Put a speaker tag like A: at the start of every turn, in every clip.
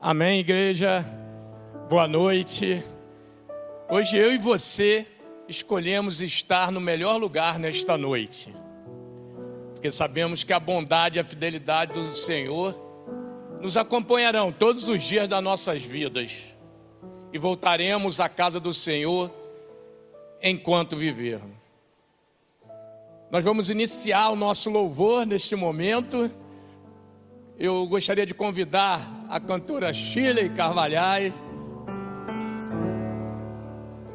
A: Amém, igreja. Boa noite. Hoje eu e você escolhemos estar no melhor lugar nesta noite, porque sabemos que a bondade e a fidelidade do Senhor nos acompanharão todos os dias das nossas vidas e voltaremos à casa do Senhor enquanto vivermos. Nós vamos iniciar o nosso louvor neste momento. Eu gostaria de convidar a cantora Shirley Carvalhais,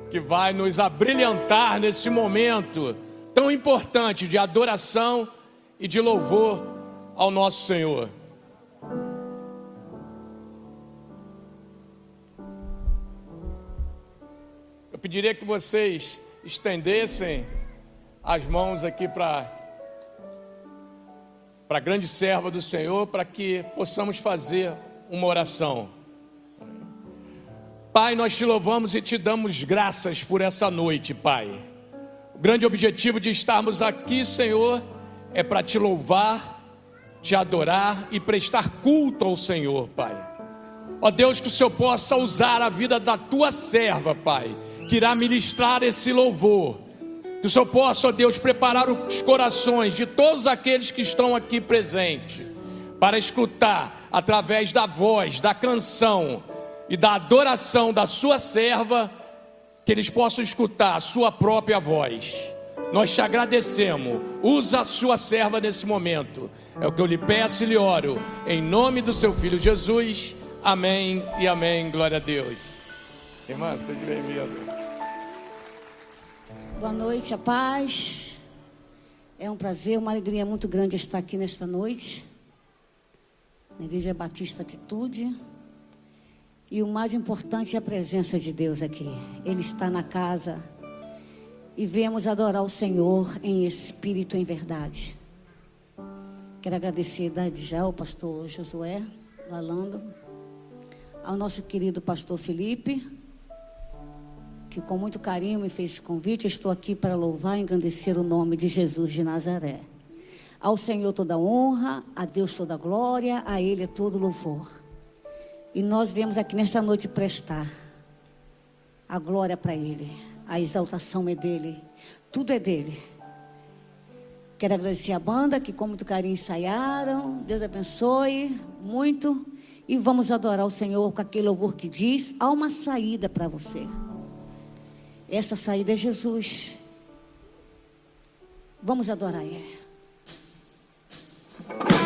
A: que vai nos abrilhantar nesse momento tão importante de adoração e de louvor ao nosso Senhor. Eu pediria que vocês estendessem as mãos aqui para para a grande serva do Senhor, para que possamos fazer uma oração. Pai, nós te louvamos e te damos graças por essa noite, Pai. O grande objetivo de estarmos aqui, Senhor, é para te louvar, te adorar e prestar culto ao Senhor, Pai. Ó Deus, que o Senhor possa usar a vida da tua serva, Pai, que irá ministrar esse louvor que o Senhor possa, ó Deus, preparar os corações de todos aqueles que estão aqui presentes, para escutar através da voz, da canção e da adoração da Sua serva, que eles possam escutar a Sua própria voz. Nós te agradecemos, usa a Sua serva nesse momento, é o que eu lhe peço e lhe oro, em nome do Seu Filho Jesus. Amém e amém. Glória a Deus. Irmã, seja bem-vinda.
B: Boa noite, a paz. É um prazer, uma alegria muito grande estar aqui nesta noite. Na Igreja Batista Atitude. E o mais importante é a presença de Deus aqui. Ele está na casa. E viemos adorar o Senhor em espírito e em verdade. Quero agradecer desde já ao pastor Josué Valando, ao nosso querido pastor Felipe, que com muito carinho me fez o convite. Estou aqui para louvar e engrandecer o nome de Jesus de Nazaré. Ao Senhor toda honra, a Deus toda glória, a Ele todo louvor. E nós viemos aqui nesta noite prestar a glória para Ele, a exaltação é dele, tudo é dele. Quero agradecer a banda que com muito carinho ensaiaram. Deus abençoe muito. E vamos adorar o Senhor com aquele louvor que diz: há uma saída para você. Essa saída é Jesus. Vamos adorar Ele.
C: Sem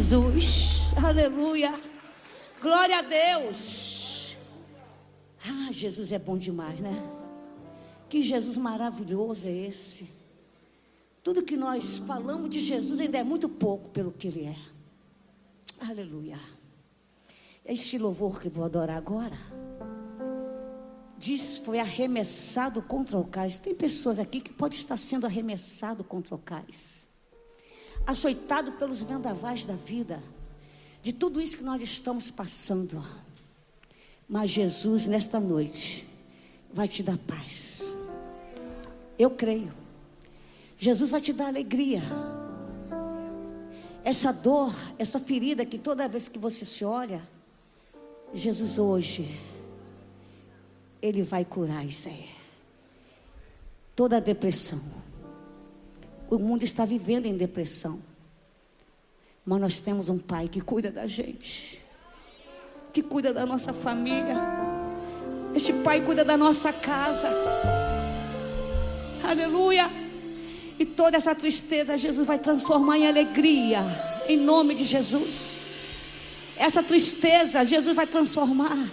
C: Jesus. Aleluia. Glória a Deus. Ah, Jesus é bom demais, né? Que Jesus maravilhoso é esse. Tudo que nós falamos de Jesus ainda é muito pouco pelo que Ele é. Aleluia. Este louvor que vou adorar agora, diz foi arremessado contra o cais. Tem pessoas aqui que pode estar sendo arremessado contra o cais, açoitado pelos vendavais da vida, de tudo isso que nós estamos passando. Mas Jesus, nesta noite, vai te dar paz. Eu creio. Jesus vai te dar alegria. Essa dor, essa ferida que toda vez que você se olha, Jesus hoje, Ele vai curar isso aí. Toda a depressão. O mundo está vivendo em depressão. Mas nós temos um Pai que cuida da gente, que cuida da nossa família. Este Pai cuida da nossa casa. Aleluia. E toda essa tristeza Jesus vai transformar em alegria, em nome de Jesus. Essa tristeza Jesus vai transformar.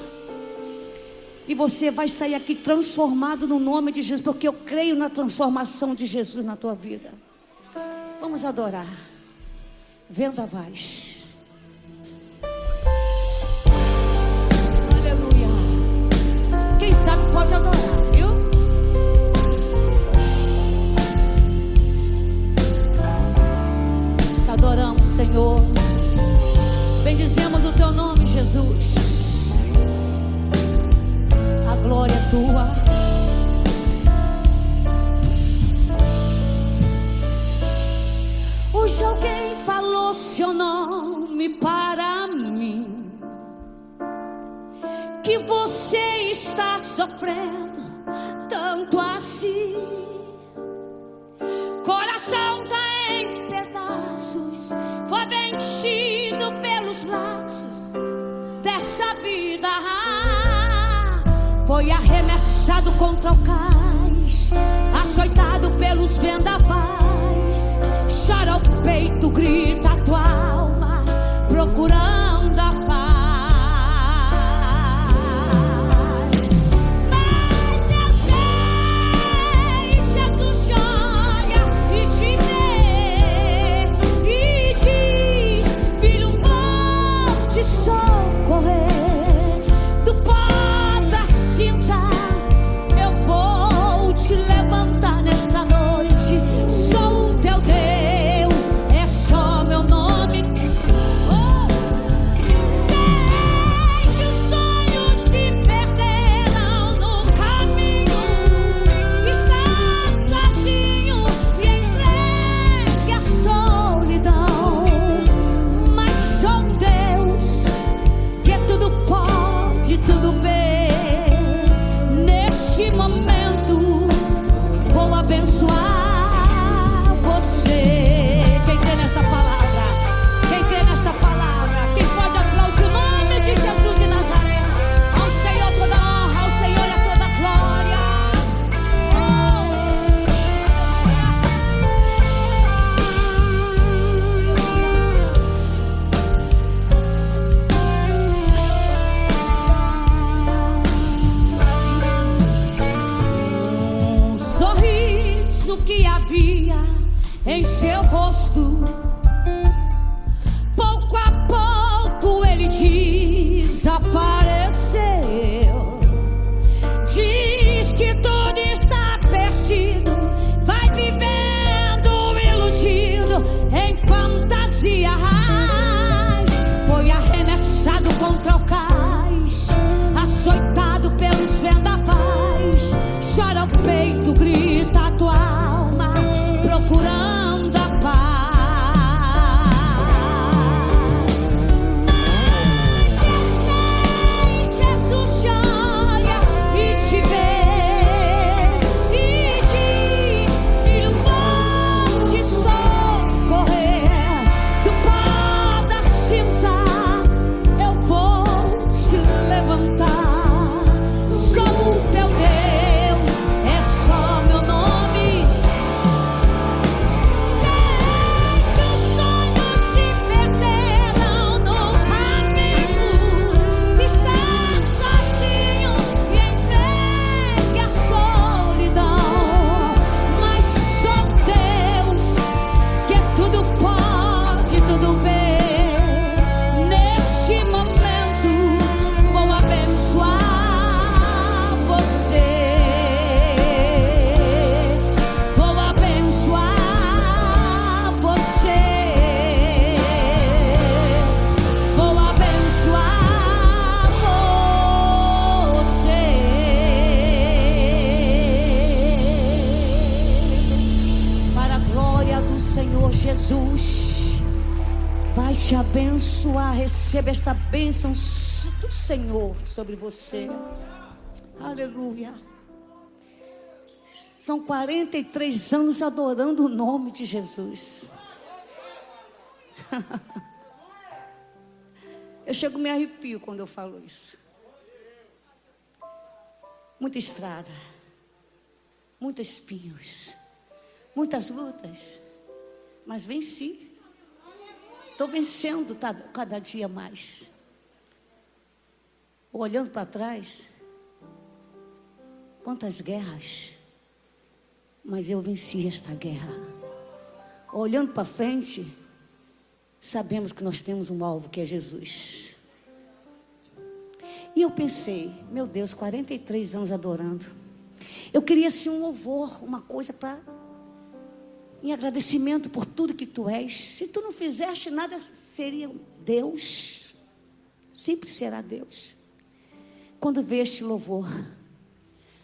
C: E você vai sair aqui transformado no nome de Jesus, porque eu creio na transformação de Jesus na tua vida. Vamos adorar. Vendavais. Aleluia. Quem sabe pode adorar, viu? Te adoramos, Senhor. Bendizemos o teu nome, Jesus. A glória é tua. Hoje alguém falou seu nome para mim. Que você está sofrendo tanto assim. Coração tá em pedaços, foi vencido pelos laços dessa vida. Foi arremessado contra o cais, açoitado pelos vendavais. Peito, grita a tua alma, procurando. receba bênção do Senhor sobre você. Aleluia. São 43 anos adorando o nome de Jesus. Eu chego me arrepio quando eu falo isso. Muita estrada, muitos espinhos, muitas lutas, mas venci. Estou vencendo cada dia mais. Olhando para trás, quantas guerras, mas eu venci esta guerra. Olhando para frente, sabemos que nós temos um alvo que é Jesus. E eu pensei, meu Deus, 43 anos adorando. Eu queria assim um louvor, uma coisa para em agradecimento por tudo que tu és. Se tu não fizeste nada, seria Deus. Sempre será Deus. Quando vê este louvor,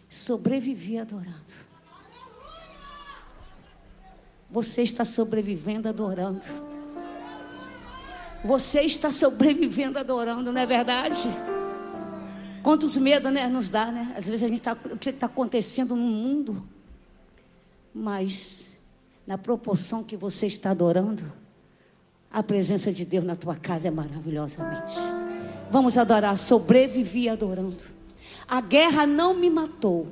C: sobrevivi adorando. Você está sobrevivendo adorando. Você está sobrevivendo adorando, não é verdade?
B: Quantos medos né, nos dá, né? Às vezes a gente está o que está acontecendo no mundo. Mas na proporção que você está adorando, a presença de Deus na tua casa é maravilhosamente. Vamos adorar, sobrevivi adorando. A guerra não me matou.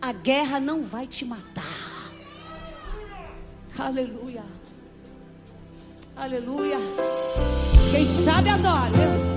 B: A guerra não vai te matar. Aleluia. Aleluia. Quem sabe adora.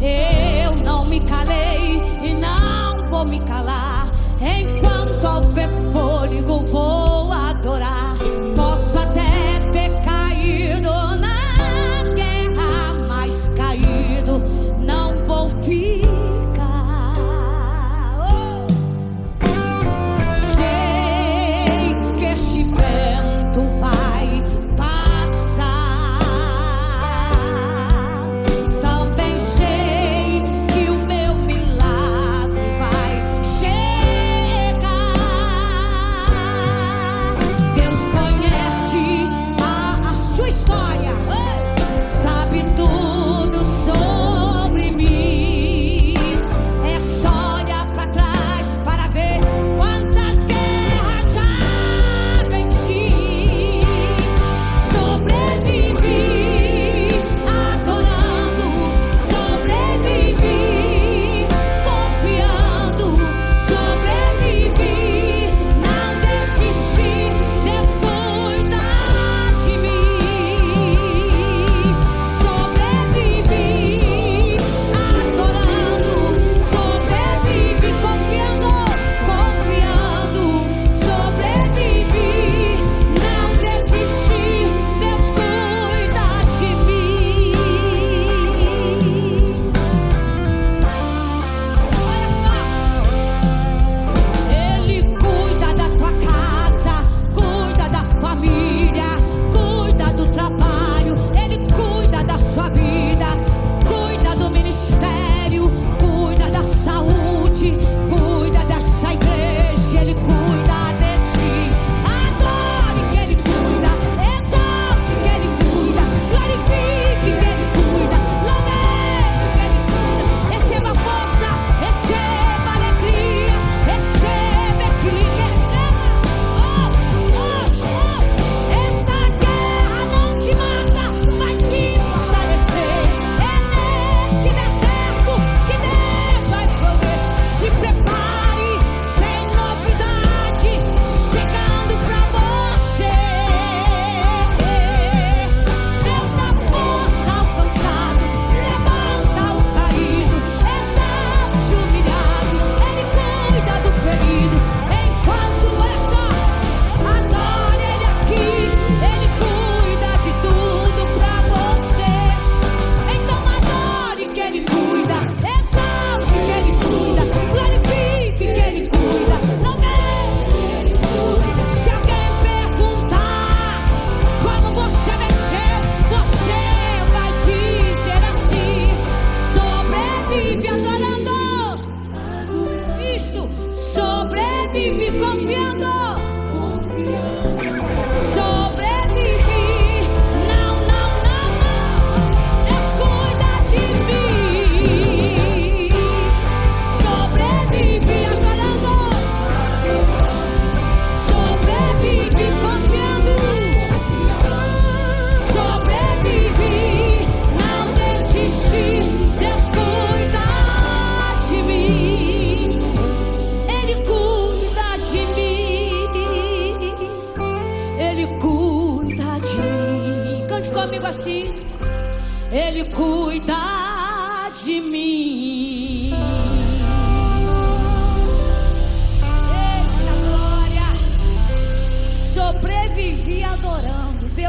C: Eu não me calei e não vou me calar. Enquanto ao ver fôlego vou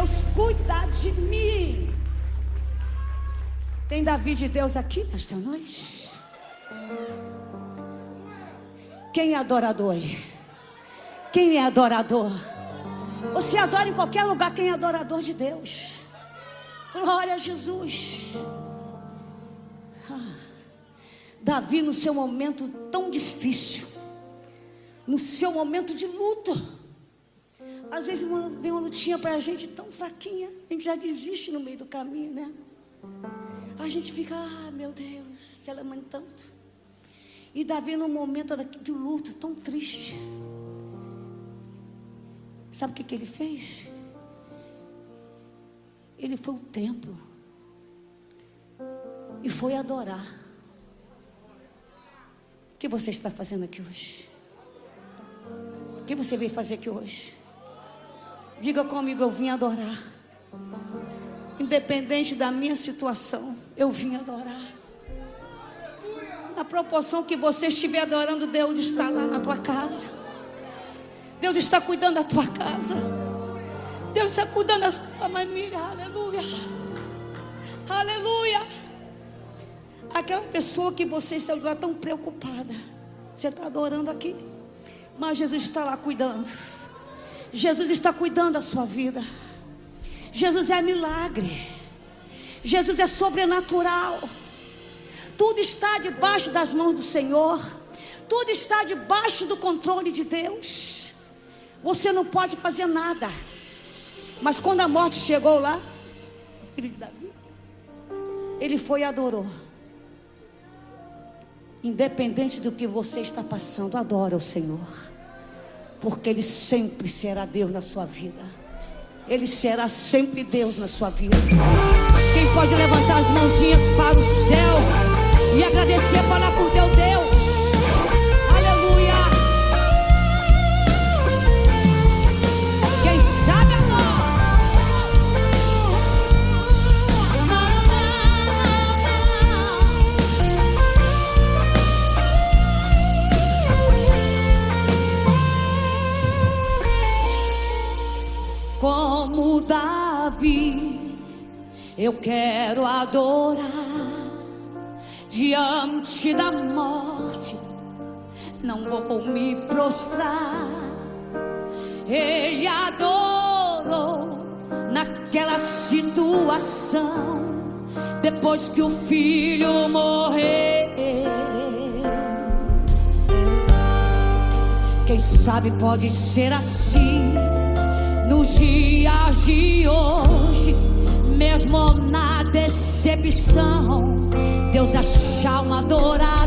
C: Deus cuida de mim. Tem Davi de Deus aqui nesta noite? Quem é adorador? Quem é adorador? Você adora em qualquer lugar quem é adorador de Deus. Glória a Jesus. Ah, Davi, no seu momento tão difícil, no seu momento de luto, às vezes vem uma lutinha para a gente tão fraquinha, a gente já desiste no meio do caminho, né? A gente fica, ah, meu Deus, se lamentando. E Davi, num momento de luto tão triste, sabe o que, que ele fez? Ele foi ao templo e foi adorar. O que você está fazendo aqui hoje? O que você veio fazer aqui hoje? Diga comigo, eu vim adorar. Independente da minha situação, eu vim adorar. Na proporção que você estiver adorando, Deus está lá na tua casa. Deus está cuidando da tua casa. Deus está cuidando da sua família. Aleluia. Aleluia. Aquela pessoa que você está tão preocupada. Você está adorando aqui. Mas Jesus está lá cuidando. Jesus está cuidando da sua vida. Jesus é milagre. Jesus é sobrenatural. Tudo está debaixo das mãos do Senhor. Tudo está debaixo do controle de Deus. Você não pode fazer nada. Mas quando a morte chegou lá, filho de Davi, ele foi e adorou. Independente do que você está passando, adora o Senhor. Porque Ele sempre será Deus na sua vida. Ele será sempre Deus na sua vida. Quem pode levantar as mãozinhas para o céu e agradecer, falar com teu Eu quero adorar diante da morte, não vou me prostrar. Ele adorou naquela situação, depois que o filho morreu. Quem sabe pode ser assim nos dias de hoje mesmo na decepção, Deus achar um adorador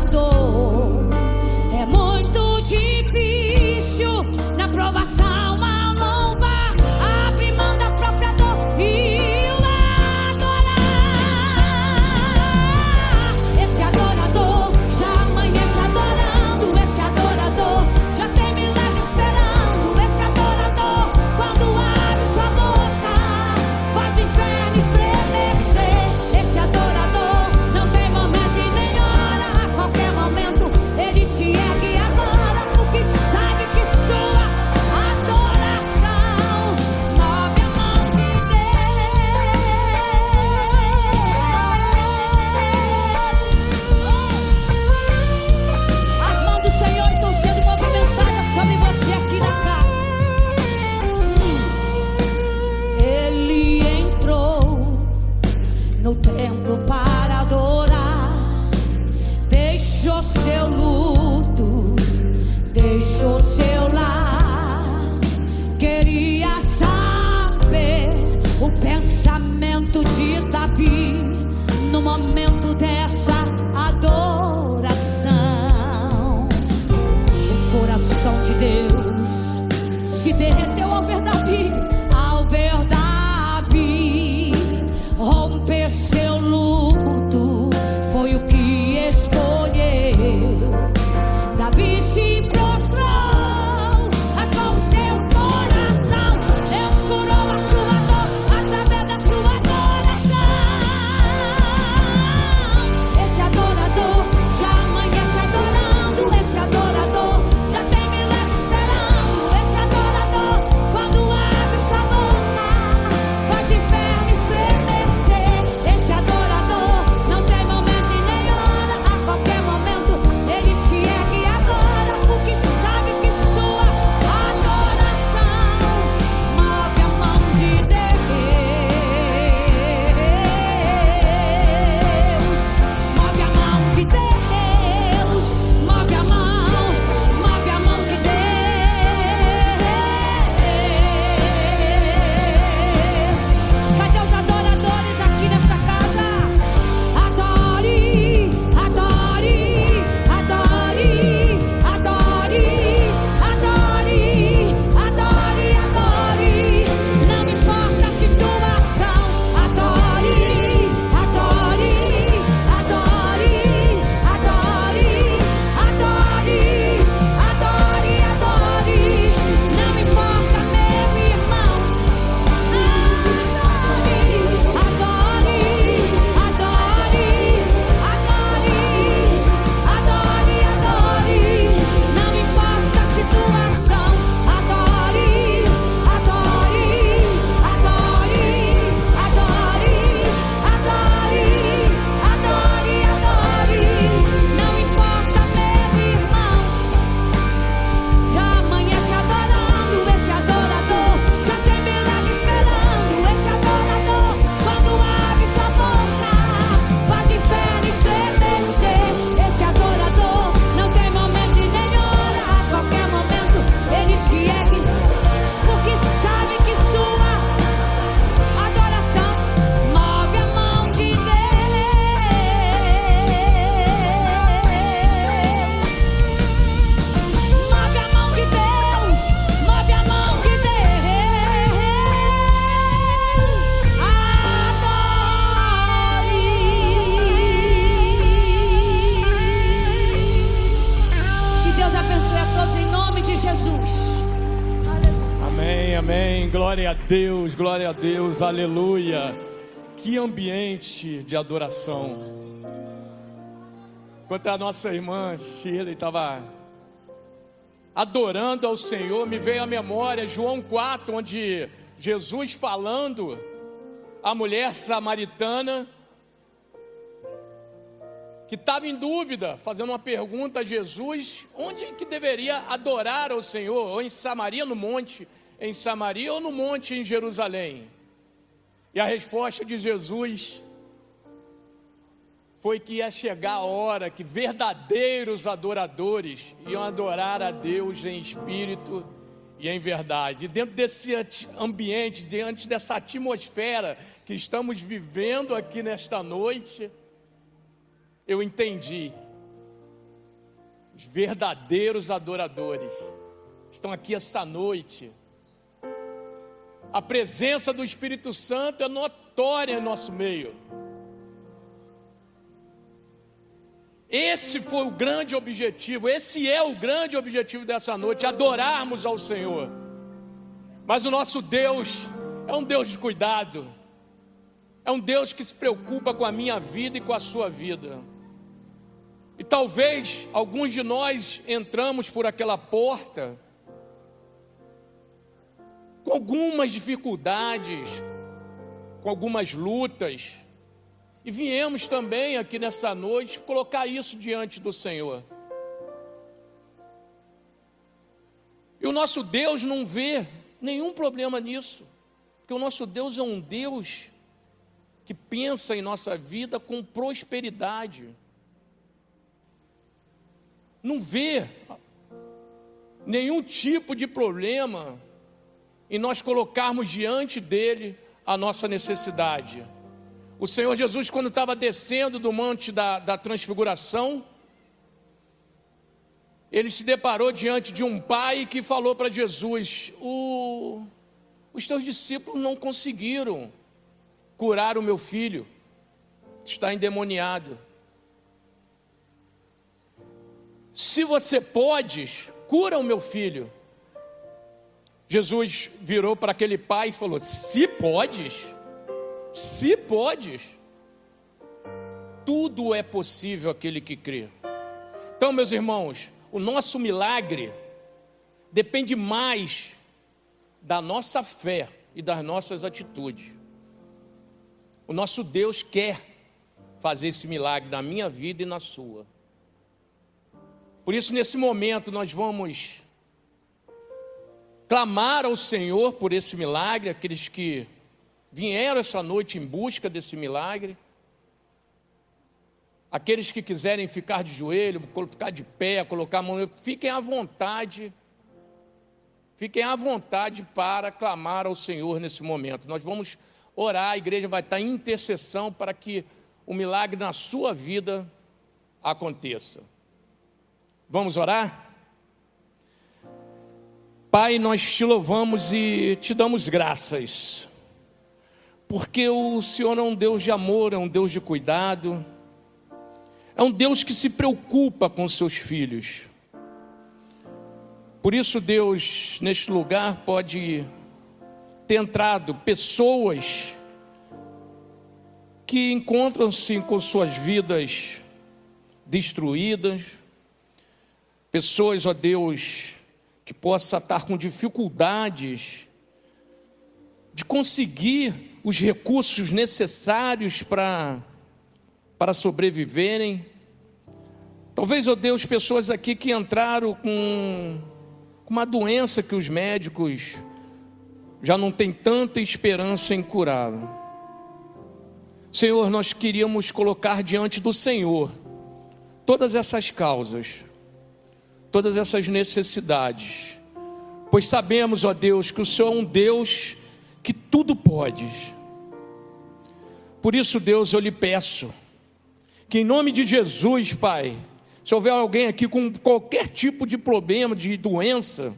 A: Deus, aleluia. Que ambiente de adoração. Enquanto a nossa irmã Shirley estava adorando ao Senhor, me veio à memória João 4, onde Jesus falando à mulher samaritana que estava em dúvida, fazendo uma pergunta a Jesus, onde que deveria adorar ao Senhor, ou em Samaria no monte, em Samaria ou no monte em Jerusalém? E a resposta de Jesus foi que ia chegar a hora que verdadeiros adoradores iam adorar a Deus em espírito e em verdade. E dentro desse ambiente, diante dessa atmosfera que estamos vivendo aqui nesta noite, eu entendi. Os verdadeiros adoradores estão aqui essa noite. A presença do Espírito Santo é notória em nosso meio. Esse foi o grande objetivo, esse é o grande objetivo dessa noite, adorarmos ao Senhor. Mas o nosso Deus é um Deus de cuidado, é um Deus que se preocupa com a minha vida e com a sua vida. E talvez alguns de nós entramos por aquela porta com algumas dificuldades, com algumas lutas, e viemos também aqui nessa noite colocar isso diante do Senhor. E o nosso Deus não vê nenhum problema nisso, porque o nosso Deus é um Deus que pensa em nossa vida com prosperidade não vê nenhum tipo de problema em nós colocarmos diante dele a nossa necessidade. O Senhor Jesus, quando estava descendo do monte da, da transfiguração, ele se deparou diante de um pai que falou para Jesus: o, Os teus discípulos não conseguiram curar o meu filho, está endemoniado. Se você pode, cura o meu filho. Jesus virou para aquele pai e falou: Se podes, se podes, tudo é possível aquele que crê. Então, meus irmãos, o nosso milagre depende mais da nossa fé e das nossas atitudes. O nosso Deus quer fazer esse milagre na minha vida e na sua. Por isso, nesse momento, nós vamos clamar ao Senhor por esse milagre, aqueles que vieram essa noite em busca desse milagre. Aqueles que quiserem ficar de joelho, ficar de pé, colocar a mão, fiquem à vontade. Fiquem à vontade para clamar ao Senhor nesse momento. Nós vamos orar, a igreja vai estar em intercessão para que o milagre na sua vida aconteça. Vamos orar? Pai, nós te louvamos e te damos graças, porque o Senhor é um Deus de amor, é um Deus de cuidado, é um Deus que se preocupa com seus filhos. Por isso, Deus, neste lugar, pode ter entrado pessoas que encontram-se com suas vidas destruídas, Pessoas, ó Deus, que possa estar com dificuldades de conseguir os recursos necessários para, para sobreviverem. Talvez, ó Deus, pessoas aqui que entraram com, com uma doença que os médicos já não têm tanta esperança em curá-lo. Senhor, nós queríamos colocar diante do Senhor todas essas causas todas essas necessidades, pois sabemos, ó Deus, que o Senhor é um Deus que tudo pode. Por isso, Deus, eu lhe peço, que em nome de Jesus, Pai, se houver alguém aqui com qualquer tipo de problema, de doença,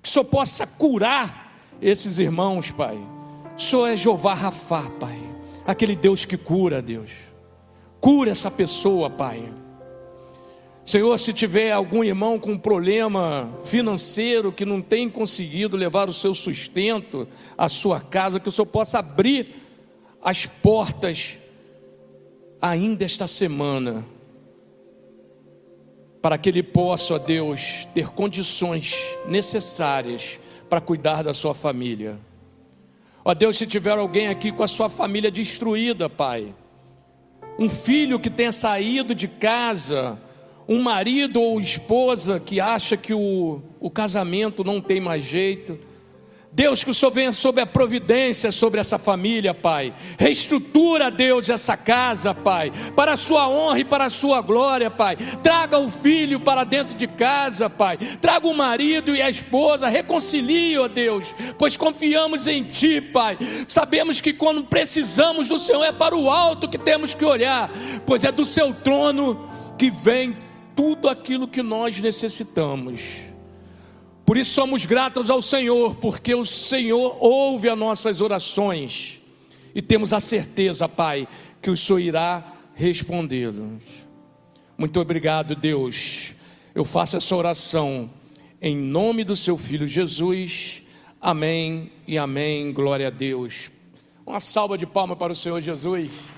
A: que o Senhor possa curar esses irmãos, Pai. O Senhor é Jeová Rafá, Pai, aquele Deus que cura, Deus. Cura essa pessoa, Pai Senhor, se tiver algum irmão com problema financeiro que não tem conseguido levar o seu sustento à sua casa, que o Senhor possa abrir as portas ainda esta semana, para que ele possa, ó Deus, ter condições necessárias para cuidar da sua família. Ó Deus, se tiver alguém aqui com a sua família destruída, Pai, um filho que tenha saído de casa, um marido ou esposa que acha que o, o casamento não tem mais jeito. Deus, que o Senhor venha sobre a providência sobre essa família, Pai. Reestrutura, Deus, essa casa, Pai, para a sua honra e para a sua glória, Pai. Traga o filho para dentro de casa, Pai. Traga o marido e a esposa, reconcilie, ó Deus, pois confiamos em Ti, Pai. Sabemos que quando precisamos do Senhor é para o alto que temos que olhar, pois é do Seu trono que vem tudo aquilo que nós necessitamos. Por isso somos gratos ao Senhor, porque o Senhor ouve as nossas orações e temos a certeza, Pai, que o Senhor irá respondê-los. Muito obrigado, Deus. Eu faço essa oração em nome do seu filho Jesus. Amém e amém. Glória a Deus. Uma salva de palmas para o Senhor Jesus.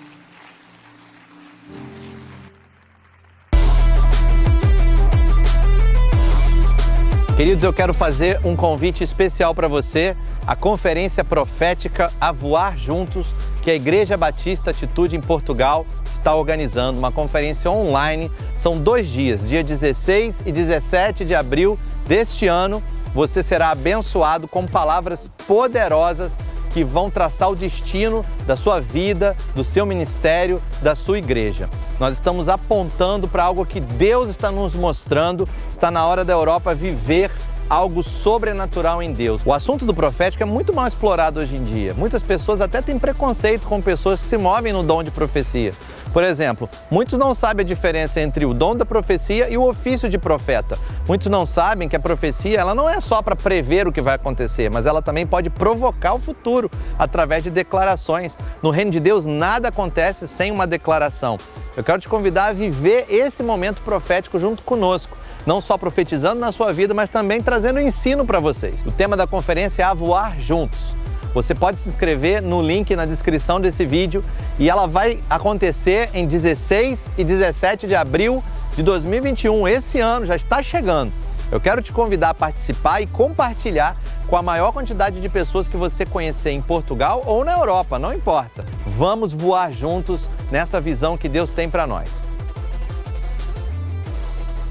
D: Queridos, eu quero fazer um convite especial para você, a conferência profética A Voar Juntos, que a Igreja Batista Atitude em Portugal está organizando, uma conferência online. São dois dias, dia 16 e 17 de abril deste ano. Você será abençoado com palavras poderosas que vão traçar o destino da sua vida, do seu ministério, da sua igreja. Nós estamos apontando para algo que Deus está nos mostrando, está na hora da Europa viver algo sobrenatural em Deus. O assunto do profético é muito mal explorado hoje em dia. Muitas pessoas até têm preconceito com pessoas que se movem no dom de profecia. Por exemplo, muitos não sabem a diferença entre o dom da profecia e o ofício de profeta. Muitos não sabem que a profecia ela não é só para prever o que vai acontecer, mas ela também pode provocar o futuro através de declarações. No reino de Deus nada acontece sem uma declaração. Eu quero te convidar a viver esse momento profético junto conosco não só profetizando na sua vida, mas também trazendo ensino para vocês. O tema da conferência é A Voar Juntos. Você pode se inscrever no link na descrição desse vídeo e ela vai acontecer em 16 e 17 de abril de 2021. Esse ano já está chegando. Eu quero te convidar a participar e compartilhar com a maior quantidade de pessoas que você conhecer em Portugal ou na Europa, não importa. Vamos voar juntos nessa visão que Deus tem para nós.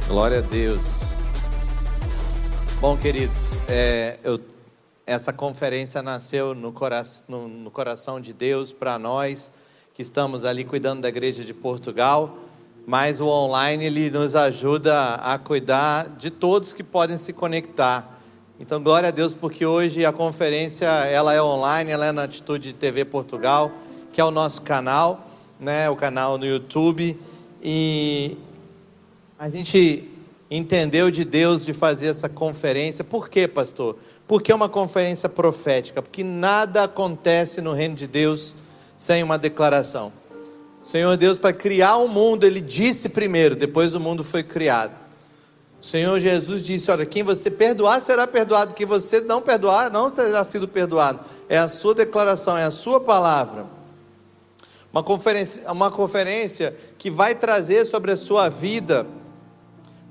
E: Glória a Deus. Bom, queridos, é, eu, essa conferência nasceu no, cora, no, no coração de Deus para nós que estamos ali cuidando da igreja de Portugal, mas o online ele nos ajuda a cuidar de todos que podem se conectar. Então, glória a Deus, porque hoje a conferência ela é online, ela é na Atitude TV Portugal, que é o nosso canal, né, o canal no YouTube, e a gente entendeu de Deus de fazer essa conferência. Por quê, pastor? Porque é uma conferência profética, porque nada acontece no reino de Deus sem uma declaração. O Senhor Deus, para criar o mundo, Ele disse primeiro, depois o mundo foi criado. O Senhor Jesus disse: Olha, quem você perdoar será perdoado, quem você não perdoar não será sido perdoado. É a sua declaração, é a sua palavra. Uma conferência, uma conferência que vai trazer sobre a sua vida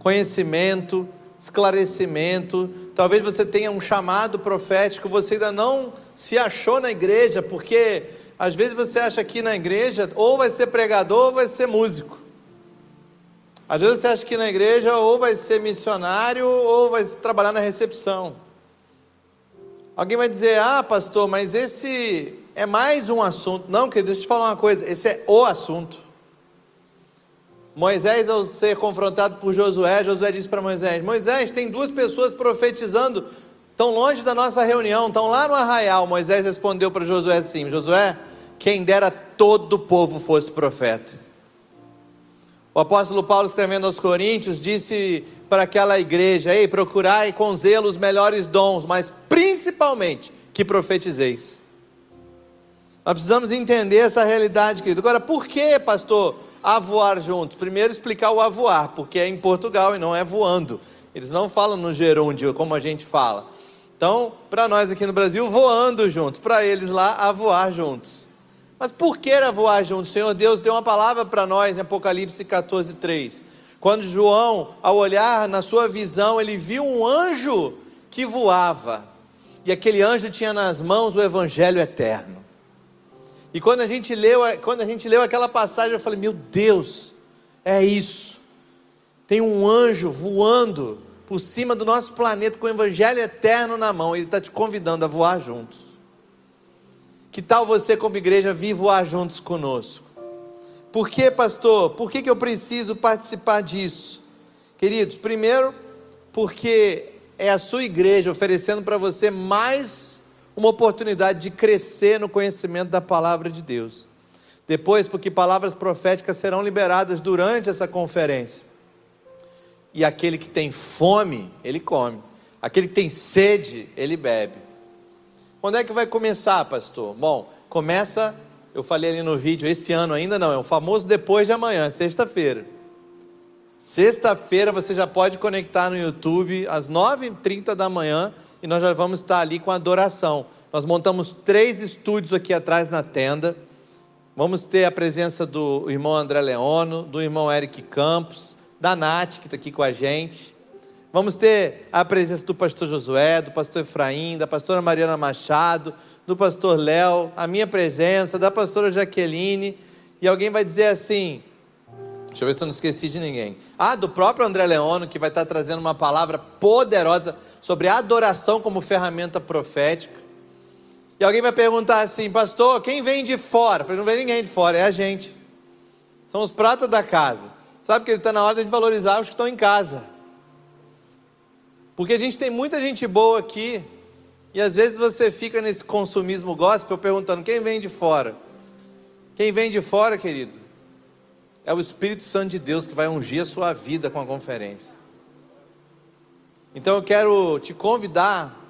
E: conhecimento, esclarecimento. Talvez você tenha um chamado profético, você ainda não se achou na igreja, porque às vezes você acha que na igreja ou vai ser pregador ou vai ser músico. Às vezes você acha que na igreja ou vai ser missionário ou vai trabalhar na recepção. Alguém vai dizer: Ah, pastor, mas esse é mais um assunto. Não, querido, deixa eu te falar uma coisa: esse é o assunto. Moisés, ao ser confrontado por Josué, Josué disse para Moisés: Moisés, tem duas pessoas profetizando, tão longe da nossa reunião, estão lá no arraial. Moisés respondeu para Josué assim: Josué, quem dera todo o povo fosse profeta. O apóstolo Paulo, escrevendo aos Coríntios, disse para aquela igreja: Ei, procurai com zelo os melhores dons, mas principalmente que profetizeis. Nós precisamos entender essa realidade, querido. Agora, por que, pastor? A voar juntos? Primeiro explicar o a voar, porque é em Portugal e não é voando. Eles não falam no gerúndio como a gente fala. Então, para nós aqui no Brasil, voando juntos, para eles lá, a voar juntos. Mas por que a voar juntos? O Senhor Deus deu uma palavra para nós em Apocalipse 14, 3. Quando João, ao olhar na sua visão, ele viu um anjo que voava. E aquele anjo tinha nas mãos o evangelho eterno. E quando a gente leu, quando a gente leu aquela passagem, eu falei: "Meu Deus, é isso. Tem um anjo voando por cima do nosso planeta com o evangelho eterno na mão. Ele está te convidando a voar juntos. Que tal você, como igreja, vir voar juntos conosco? Por que, pastor? Por que, que eu preciso participar disso? Queridos, primeiro, porque é a sua igreja oferecendo para você mais uma oportunidade de crescer no conhecimento da palavra de Deus. Depois, porque palavras proféticas serão liberadas durante essa conferência. E aquele que tem fome, ele come. Aquele que tem sede, ele bebe. Quando é que vai começar, pastor? Bom, começa, eu falei ali no vídeo, esse ano ainda não, é o famoso depois de amanhã, sexta-feira. Sexta-feira você já pode conectar no YouTube às 9h30 da manhã e nós já vamos estar ali com adoração. Nós montamos três estúdios aqui atrás na tenda. Vamos ter a presença do irmão André Leono, do irmão Eric Campos, da Nath, que está aqui com a gente. Vamos ter a presença do pastor Josué, do pastor Efraim, da pastora Mariana Machado, do pastor Léo, a minha presença, da pastora Jaqueline. E alguém vai dizer assim: deixa eu ver se eu não esqueci de ninguém. Ah, do próprio André Leono, que vai estar trazendo uma palavra poderosa sobre adoração como ferramenta profética. E alguém vai perguntar assim, pastor, quem vem de fora? Eu falei, não vem ninguém de fora, é a gente. São os pratas da casa. Sabe que ele está na hora de valorizar os que estão em casa. Porque a gente tem muita gente boa aqui, e às vezes você fica nesse consumismo gospel perguntando: quem vem de fora? Quem vem de fora, querido? É o Espírito Santo de Deus que vai ungir a sua vida com a conferência. Então eu quero te convidar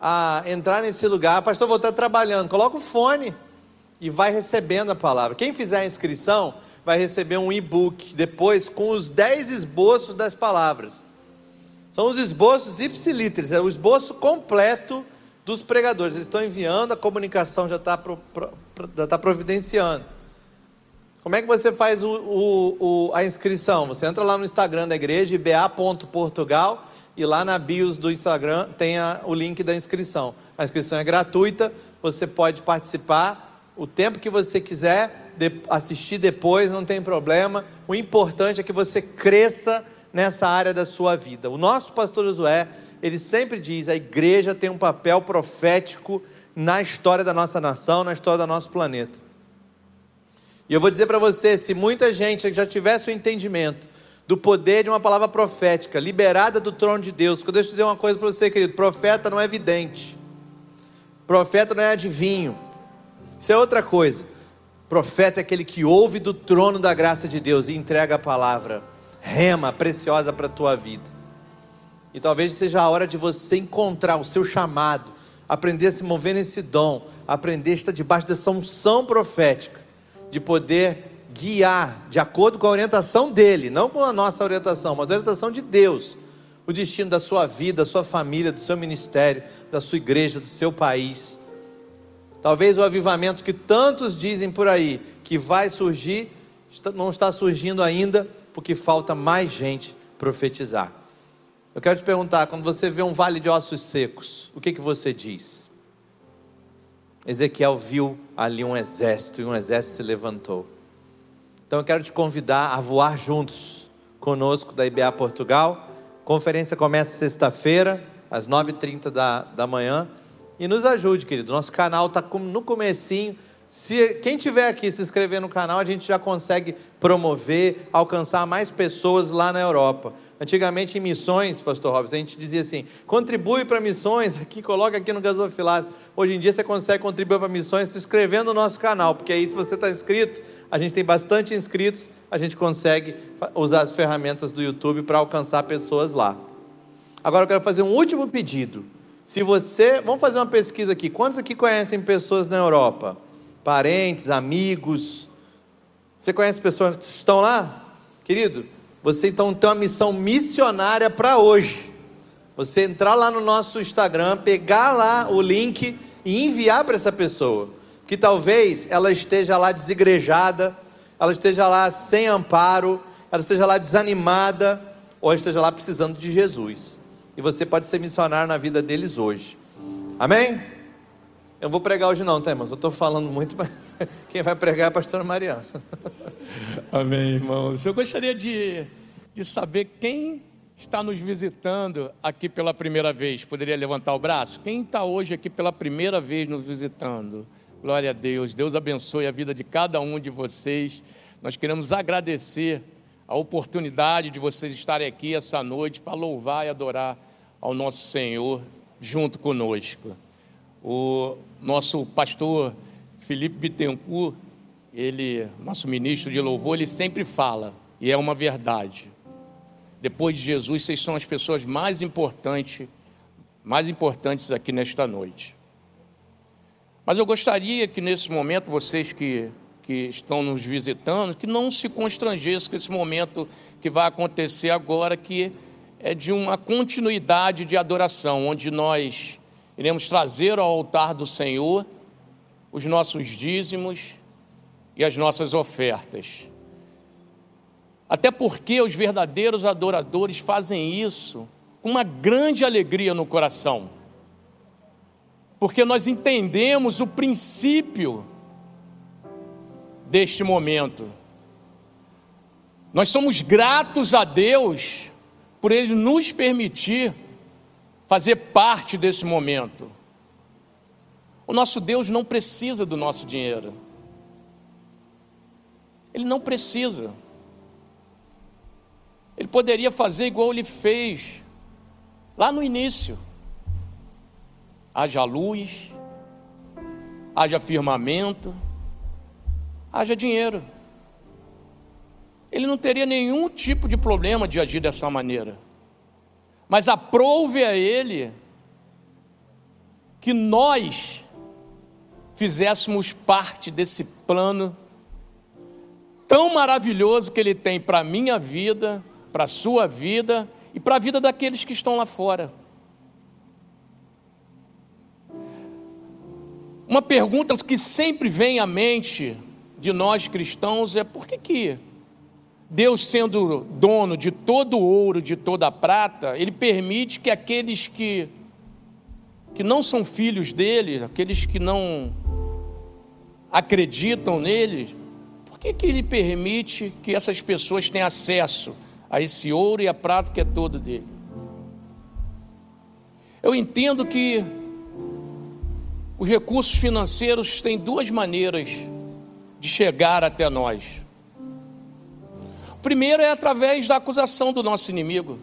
E: a entrar nesse lugar. Pastor, vou estar trabalhando. Coloca o fone e vai recebendo a palavra. Quem fizer a inscrição, vai receber um e-book depois com os 10 esboços das palavras. São os esboços ipsilíteres, é o esboço completo dos pregadores. Eles estão enviando, a comunicação já está pro, pro, tá providenciando. Como é que você faz o, o, o, a inscrição? Você entra lá no Instagram da igreja, iba.portugal, e lá na bios do Instagram tem a, o link da inscrição. A inscrição é gratuita, você pode participar o tempo que você quiser de, assistir depois, não tem problema. O importante é que você cresça nessa área da sua vida. O nosso pastor Josué, ele sempre diz: a igreja tem um papel profético na história da nossa nação, na história do nosso planeta. E eu vou dizer para você: se muita gente já tivesse o entendimento do poder de uma palavra profética liberada do trono de Deus, deixa eu dizer uma coisa para você, querido: profeta não é vidente, profeta não é adivinho, isso é outra coisa. Profeta é aquele que ouve do trono da graça de Deus e entrega a palavra, rema, preciosa para a tua vida. E talvez seja a hora de você encontrar o seu chamado, aprender a se mover nesse dom, aprender a estar debaixo dessa unção profética, de poder guiar de acordo com a orientação dele, não com a nossa orientação, mas a orientação de Deus, o destino da sua vida, da sua família, do seu ministério, da sua igreja, do seu país. Talvez o avivamento que tantos dizem por aí que vai surgir, não está surgindo ainda, porque falta mais gente profetizar. Eu quero te perguntar, quando você vê um vale de ossos secos, o que, que você diz? Ezequiel viu ali um exército e um exército se levantou. Então eu quero te convidar a voar juntos conosco da IBA Portugal. A conferência começa sexta-feira, às 9h30 da, da manhã. E nos ajude, querido. Nosso canal está no comecinho. Se quem tiver aqui se inscrever no canal, a gente já consegue promover, alcançar mais pessoas lá na Europa. Antigamente em missões, Pastor Robson, a gente dizia assim: contribui para missões, aqui coloca aqui no gasofilados. Hoje em dia você consegue contribuir para missões se inscrevendo no nosso canal, porque aí se você está inscrito, a gente tem bastante inscritos, a gente consegue usar as ferramentas do YouTube para alcançar pessoas lá. Agora eu quero fazer um último pedido. Se você. Vamos fazer uma pesquisa aqui. Quantos aqui conhecem pessoas na Europa? Parentes, amigos. Você conhece pessoas que estão lá? Querido, você então tem uma missão missionária para hoje. Você entrar lá no nosso Instagram, pegar lá o link e enviar para essa pessoa. Que talvez ela esteja lá desigrejada, ela esteja lá sem amparo, ela esteja lá desanimada, ou esteja lá precisando de Jesus. E você pode ser missionário na vida deles hoje. Amém? Eu vou pregar hoje não, tá, irmãos? Eu estou falando muito, mas quem vai pregar é a pastora Mariana.
A: Amém, irmãos. Eu gostaria de, de saber quem está nos visitando aqui pela primeira vez. Poderia levantar o braço? Quem está hoje aqui pela primeira vez nos visitando? Glória a Deus. Deus abençoe a vida de cada um de vocês. Nós queremos agradecer a oportunidade de vocês estarem aqui essa noite para louvar e adorar ao nosso Senhor junto conosco. O nosso pastor Felipe Bittencourt, ele, nosso ministro de louvor, ele sempre fala, e é uma verdade. Depois de Jesus, vocês são as pessoas mais importantes, mais importantes aqui nesta noite. Mas eu gostaria que nesse momento vocês que, que estão nos visitando, que não se constrangessem com esse momento que vai acontecer agora, que é de uma continuidade de adoração, onde nós iremos trazer ao altar do Senhor os nossos dízimos e as nossas ofertas. Até porque os verdadeiros adoradores fazem isso com uma grande alegria no coração. Porque nós entendemos o princípio deste momento. Nós somos gratos a Deus por Ele nos permitir fazer parte desse momento. O nosso Deus não precisa do nosso dinheiro. Ele não precisa. Ele poderia fazer igual ele fez lá no início. Haja luz, haja firmamento, haja dinheiro. Ele não teria nenhum tipo de problema de agir dessa maneira. Mas aprove a ele que nós fizéssemos parte desse plano tão maravilhoso que Ele tem para a minha vida, para a sua vida e para a vida daqueles que estão lá fora. Uma pergunta que sempre vem à mente de nós cristãos é por que, que Deus, sendo dono de todo o ouro, de toda a prata, Ele permite que aqueles que, que não são filhos dele, aqueles que não acreditam nele, por que, que ele permite que essas pessoas tenham acesso a esse ouro e a prata que é todo dele? Eu entendo que os recursos financeiros têm duas maneiras de chegar até nós. Primeiro é através da acusação do nosso inimigo.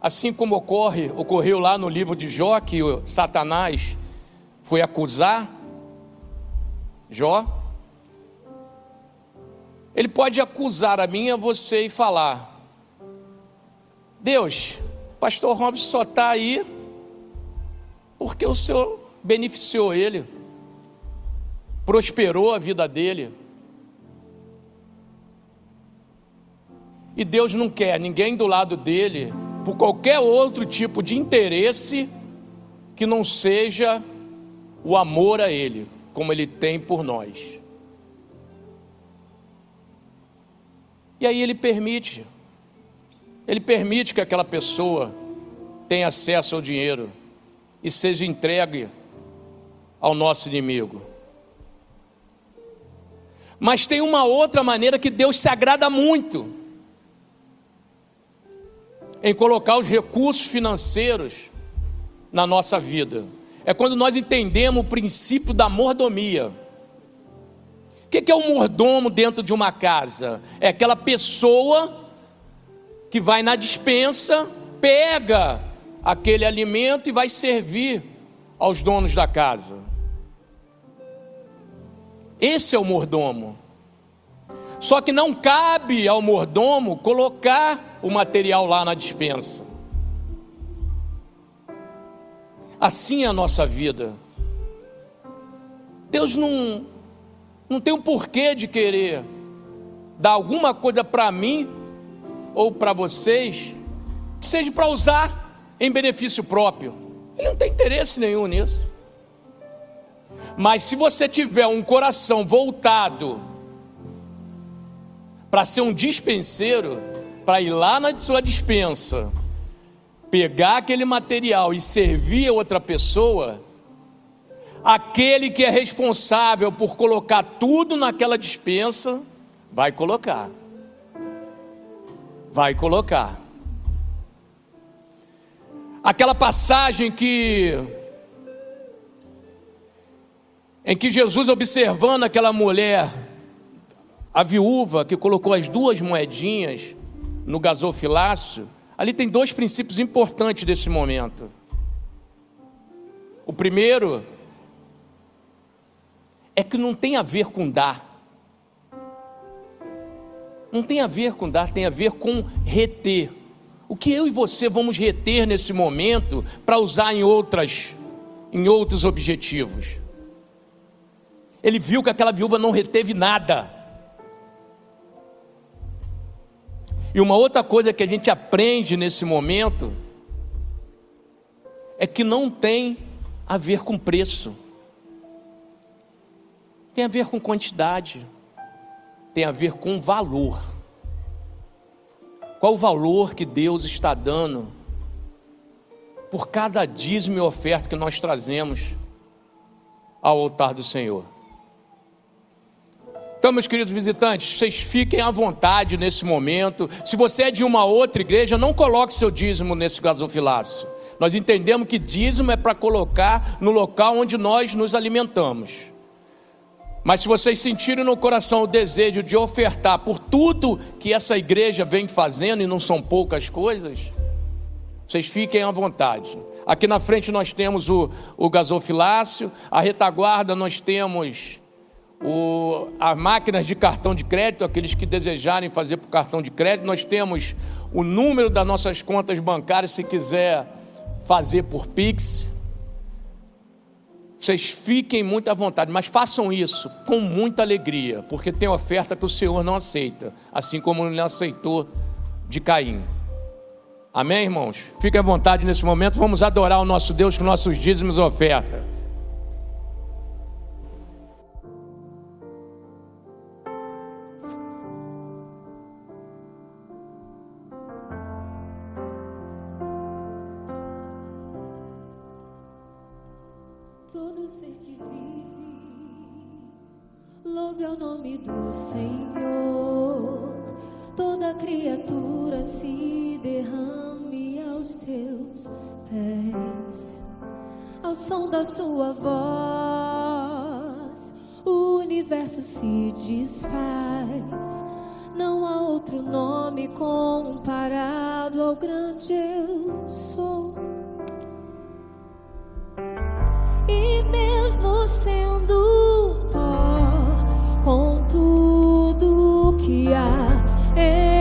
A: Assim como ocorre, ocorreu lá no livro de Jó, que Satanás foi acusar Jó, ele pode acusar a mim a você e falar: Deus, pastor Robson só está aí porque o Senhor beneficiou ele, prosperou a vida dele. E Deus não quer ninguém do lado dele por qualquer outro tipo de interesse que não seja o amor a Ele como Ele tem por nós. E aí Ele permite, Ele permite que aquela pessoa tenha acesso ao dinheiro e seja entregue ao nosso inimigo. Mas tem uma outra maneira que Deus se agrada muito em colocar os recursos financeiros na nossa vida é quando nós entendemos o princípio da mordomia. O que é o mordomo dentro de uma casa? É aquela pessoa que vai na dispensa, pega aquele alimento e vai servir aos donos da casa. Esse é o mordomo. Só que não cabe ao mordomo colocar o material lá na dispensa. Assim é a nossa vida. Deus não, Não tem um porquê de querer dar alguma coisa para mim ou para vocês que seja para usar em benefício próprio. Ele não tem interesse nenhum nisso. Mas se você tiver um coração voltado para ser um dispenseiro, para ir lá na sua dispensa, pegar aquele material e servir a outra pessoa, aquele que é responsável por colocar tudo naquela dispensa, vai colocar. Vai colocar. Aquela passagem que em que Jesus observando aquela mulher, a viúva que colocou as duas moedinhas no gasofilácio, ali tem dois princípios importantes desse momento. O primeiro é que não tem a ver com dar. Não tem a ver com dar, tem a ver com reter. O que eu e você vamos reter nesse momento para usar em outras em outros objetivos? Ele viu que aquela viúva não reteve nada. E uma outra coisa que a gente aprende nesse momento é que não tem a ver com preço, tem a ver com quantidade, tem a ver com valor. Qual o valor que Deus está dando por cada dízimo e oferta que nós trazemos ao altar do Senhor? Então, meus queridos visitantes, vocês fiquem à vontade nesse momento. Se você é de uma outra igreja, não coloque seu dízimo nesse gasofilácio. Nós entendemos que dízimo é para colocar no local onde nós nos alimentamos. Mas se vocês sentirem no coração o desejo de ofertar por tudo que essa igreja vem fazendo, e não são poucas coisas, vocês fiquem à vontade. Aqui na frente nós temos o, o gasofilácio, a retaguarda nós temos o, as máquinas de cartão de crédito, aqueles que desejarem fazer por cartão de crédito, nós temos o número das nossas contas bancárias, se quiser fazer por Pix. Vocês fiquem muito à vontade, mas façam isso com muita alegria, porque tem oferta que o Senhor não aceita, assim como ele aceitou de Caim. Amém, irmãos? Fiquem à vontade nesse momento, vamos adorar o nosso Deus com nossos dízimos e oferta.
C: Senhor, toda criatura se derrame aos teus pés, ao som da sua voz, o universo se desfaz. Não há outro nome comparado ao grande eu sou. E mesmo sendo pó com tudo que há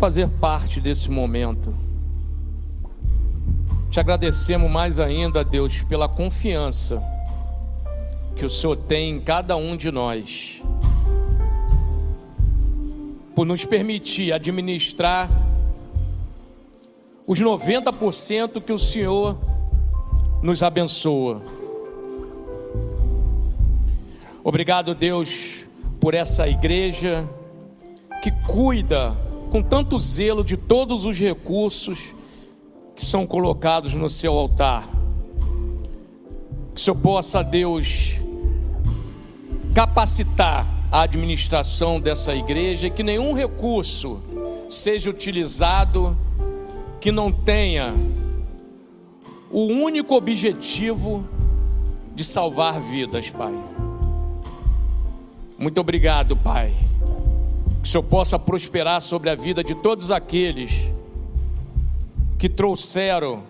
A: fazer parte desse momento. Te agradecemos mais ainda, Deus, pela confiança que o Senhor tem em cada um de nós, por nos permitir administrar os 90% que o Senhor nos abençoa. Obrigado, Deus, por essa igreja que cuida com tanto zelo de todos os recursos que são colocados no seu altar. Que o Senhor possa, Deus, capacitar a administração dessa igreja e que nenhum recurso seja utilizado que não tenha o único objetivo de salvar vidas, Pai. Muito obrigado, Pai. Que o Senhor possa prosperar sobre a vida de todos aqueles que trouxeram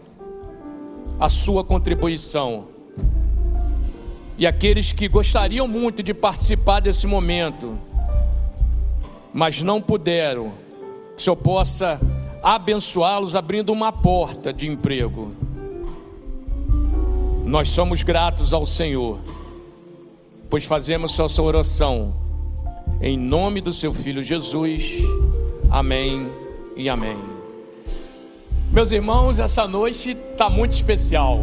A: a sua contribuição e aqueles que gostariam muito de participar desse momento, mas não puderam, que o Senhor possa abençoá-los abrindo uma porta de emprego. Nós somos gratos ao Senhor, pois fazemos essa oração em nome do seu filho Jesus. Amém e amém. Meus irmãos, essa noite está muito especial.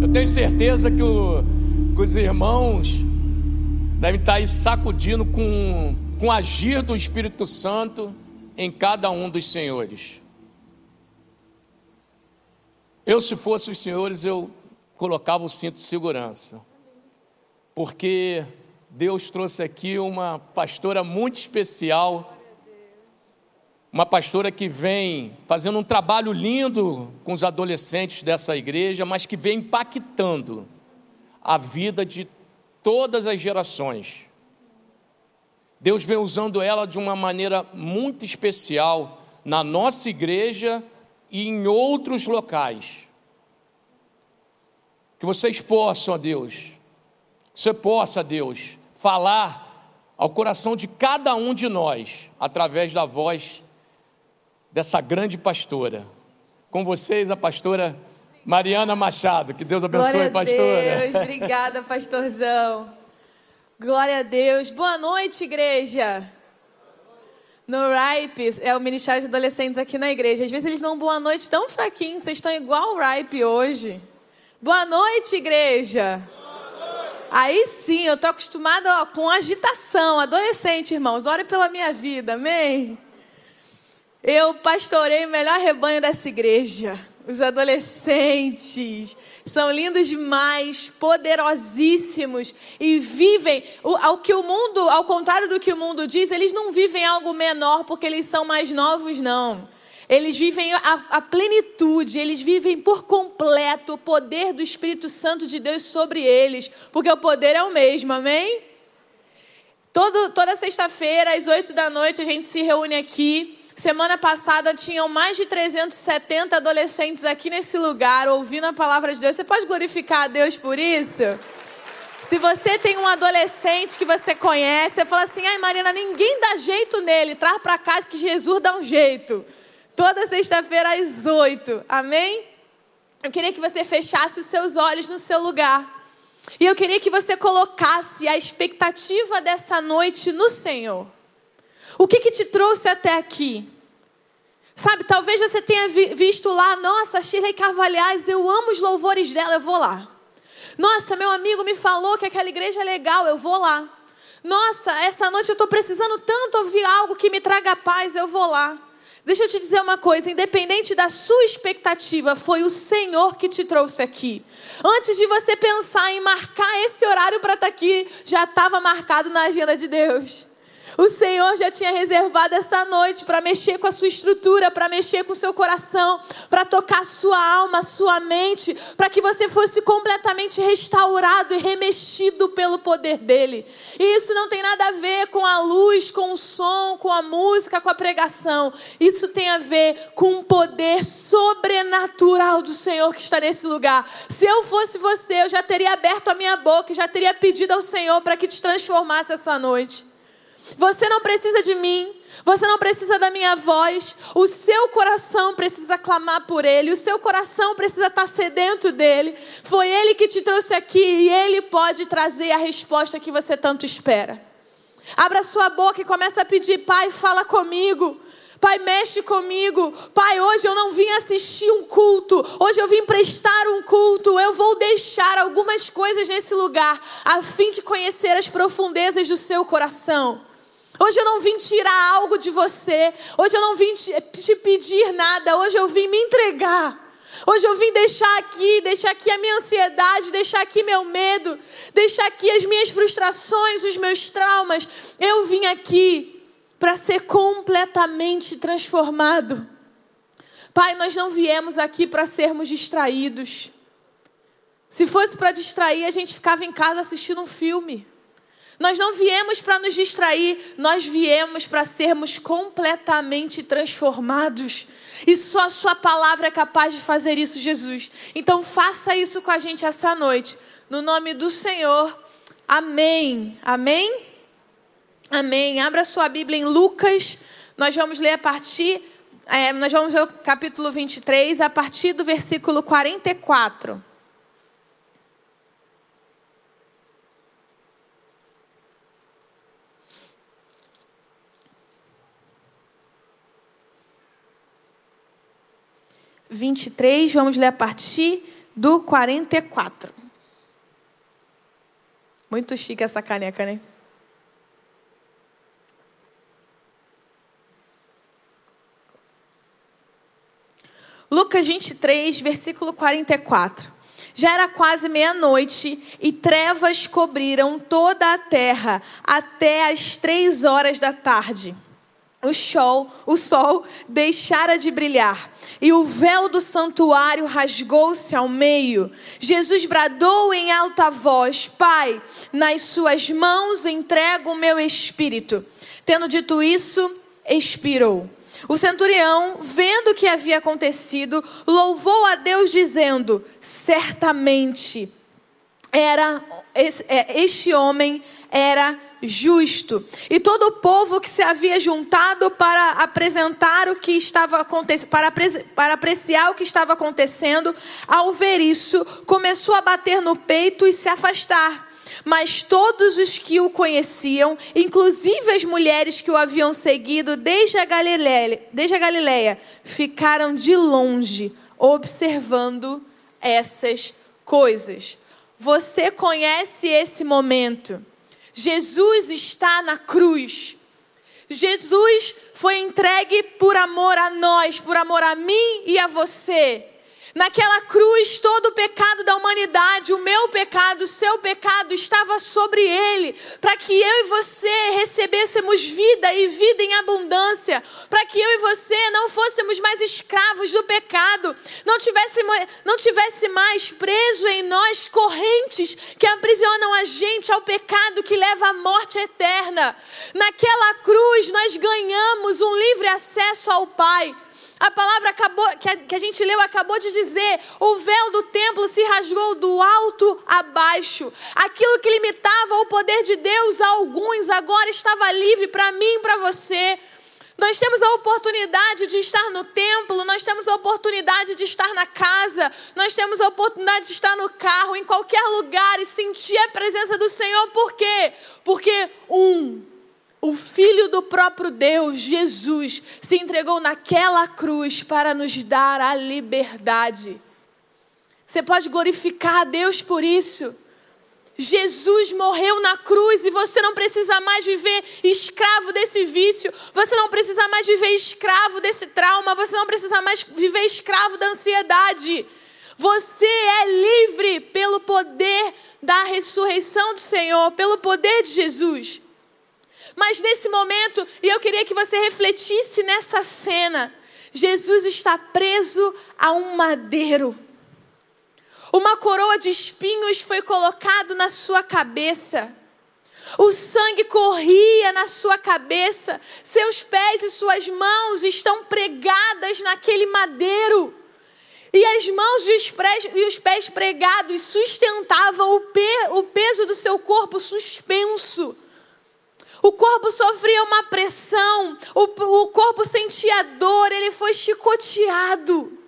A: Eu tenho certeza que, o, que os irmãos devem estar aí sacudindo com, com o agir do Espírito Santo em cada um dos senhores. Eu, se fosse os senhores, eu colocava o cinto de segurança, porque Deus trouxe aqui uma pastora muito especial, uma pastora que vem fazendo um trabalho lindo com os adolescentes dessa igreja, mas que vem impactando a vida de todas as gerações. Deus vem usando ela de uma maneira muito especial na nossa igreja e em outros locais. Que vocês possam, ó Deus, que você possa, Deus, falar ao coração de cada um de nós, através da voz dessa grande pastora. Com vocês, a pastora Mariana Machado. Que Deus abençoe,
F: Glória
A: pastora.
F: a Deus, obrigada, pastorzão. Glória a Deus. Boa noite, igreja. No RIPE, é o Ministério de Adolescentes aqui na igreja. Às vezes eles dão boa noite tão fraquinho, vocês estão igual o RIPE hoje. Boa noite, igreja. Aí sim, eu tô acostumada ó, com agitação. Adolescente, irmãos, ore pela minha vida, amém? Eu pastorei o melhor rebanho dessa igreja. Os adolescentes são lindos demais, poderosíssimos e vivem o, ao que o mundo, ao contrário do que o mundo diz, eles não vivem algo menor porque eles são mais novos, não. Eles vivem a, a, plenitude, eles vivem por completo o poder do Espírito Santo de Deus sobre eles, porque o poder é o mesmo, amém? Todo, toda sexta-feira, às oito da noite, a gente se reúne aqui. Semana passada tinham mais de 370 adolescentes aqui nesse lugar ouvindo a palavra de Deus. Você pode glorificar a Deus por isso? Se você tem um adolescente que você conhece, você fala assim: ai Marina, ninguém dá jeito nele, traz para cá que Jesus dá um jeito. Toda sexta-feira às oito, amém? Eu queria que você fechasse os seus olhos no seu lugar. E eu queria que você colocasse a expectativa dessa noite no Senhor. O que, que te trouxe até aqui? Sabe, talvez você tenha vi visto lá, nossa, Shirley Carvalhais, eu amo os louvores dela, eu vou lá. Nossa, meu amigo me falou que aquela igreja é legal, eu vou lá. Nossa, essa noite eu estou precisando tanto ouvir algo que me traga paz, eu vou lá. Deixa eu te dizer uma coisa, independente da sua expectativa, foi o Senhor que te trouxe aqui. Antes de você pensar em marcar esse horário para estar aqui, já estava marcado na agenda de Deus. O Senhor já tinha reservado essa noite para mexer com a sua estrutura, para mexer com o seu coração, para tocar a sua alma, a sua mente, para que você fosse completamente restaurado e remexido pelo poder dele. E isso não tem nada a ver com a luz, com o som, com a música, com a pregação. Isso tem a ver com o poder sobrenatural do Senhor que está nesse lugar. Se eu fosse você, eu já teria aberto a minha boca e já teria pedido ao Senhor para que te transformasse essa noite. Você não precisa de mim. Você não precisa da minha voz. O seu coração precisa clamar por Ele. O seu coração precisa estar sedento dele. Foi Ele que te trouxe aqui e Ele pode trazer a resposta que você tanto espera. Abra sua boca e começa a pedir: Pai, fala comigo. Pai, mexe comigo. Pai, hoje eu não vim assistir um culto. Hoje eu vim prestar um culto. Eu vou deixar algumas coisas nesse lugar a fim de conhecer as profundezas do seu coração. Hoje eu não vim tirar algo de você. Hoje eu não vim te, te pedir nada. Hoje eu vim me entregar. Hoje eu vim deixar aqui, deixar aqui a minha ansiedade, deixar aqui meu medo, deixar aqui as minhas frustrações, os meus traumas. Eu vim aqui para ser completamente transformado. Pai, nós não viemos aqui para sermos distraídos. Se fosse para distrair, a gente ficava em casa assistindo um filme. Nós não viemos para nos distrair, nós viemos para sermos completamente transformados. E só a Sua palavra é capaz de fazer isso, Jesus. Então faça isso com a gente essa noite. No nome do Senhor. Amém. Amém? Amém. Abra sua Bíblia em Lucas. Nós vamos ler a partir. É, nós vamos ler o capítulo 23, a partir do versículo 44. Vinte e três, vamos ler a partir do quarenta e quatro. Muito chique essa caneca, né? Lucas 23, versículo 44. Já era quase meia-noite e trevas cobriram toda a terra até as três horas da tarde. O sol, o sol deixara de brilhar e o véu do santuário rasgou-se ao meio. Jesus bradou em alta voz: Pai, nas suas mãos entrego o meu espírito. Tendo dito isso, expirou. O centurião, vendo o que havia acontecido, louvou a Deus, dizendo: Certamente era é, este homem era justo. E todo o povo que se havia juntado para apresentar o que estava acontecendo, para, para apreciar o que estava acontecendo, ao ver isso, começou a bater no peito e se afastar. Mas todos os que o conheciam, inclusive as mulheres que o haviam seguido desde a Galileia, desde a Galileia ficaram de longe observando essas coisas. Você conhece esse momento? Jesus está na cruz. Jesus foi entregue por amor a nós, por amor a mim e a você. Naquela cruz, todo o pecado da humanidade, o meu pecado, o seu pecado, estava sobre ele, para que eu e você recebêssemos vida e vida em abundância, para que eu e você não fôssemos mais escravos do pecado, não tivesse, não tivesse mais preso em nós correntes que aprisionam a gente ao pecado que leva à morte eterna. Naquela cruz, nós ganhamos um livre acesso ao Pai. A palavra acabou, que a, que a gente leu acabou de dizer: o véu do templo se rasgou do alto a baixo. Aquilo que limitava o poder de Deus a alguns agora estava livre para mim e para você. Nós temos a oportunidade de estar no templo, nós temos a oportunidade de estar na casa, nós temos a oportunidade de estar no carro, em qualquer lugar e sentir a presença do Senhor. Por quê? Porque um o Filho do próprio Deus, Jesus, se entregou naquela cruz para nos dar a liberdade. Você pode glorificar a Deus por isso. Jesus morreu na cruz e você não precisa mais viver escravo desse vício, você não precisa mais viver escravo desse trauma, você não precisa mais viver escravo da ansiedade. Você é livre pelo poder da ressurreição do Senhor, pelo poder de Jesus. Mas nesse momento, e eu queria que você refletisse nessa cena, Jesus está preso a um madeiro. Uma coroa de espinhos foi colocado na sua cabeça. O sangue corria na sua cabeça. Seus pés e suas mãos estão pregadas naquele madeiro. E as mãos e os pés pregados sustentavam o peso do seu corpo suspenso. O corpo sofria uma pressão, o, o corpo sentia dor, ele foi chicoteado.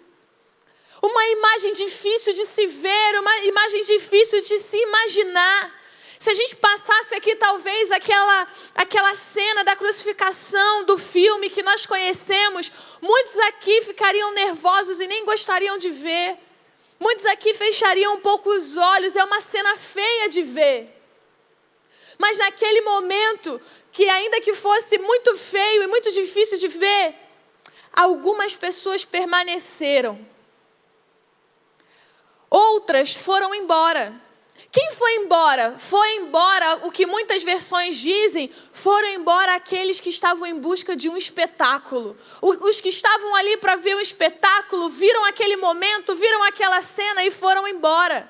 F: Uma imagem difícil de se ver, uma imagem difícil de se imaginar. Se a gente passasse aqui, talvez, aquela, aquela cena da crucificação do filme que nós conhecemos, muitos aqui ficariam nervosos e nem gostariam de ver. Muitos aqui fechariam um pouco os olhos, é uma cena feia de ver. Mas naquele momento, que ainda que fosse muito feio e muito difícil de ver, algumas pessoas permaneceram. Outras foram embora. Quem foi embora? Foi embora, o que muitas versões dizem, foram embora aqueles que estavam em busca de um espetáculo. Os que estavam ali para ver um espetáculo, viram aquele momento, viram aquela cena e foram embora.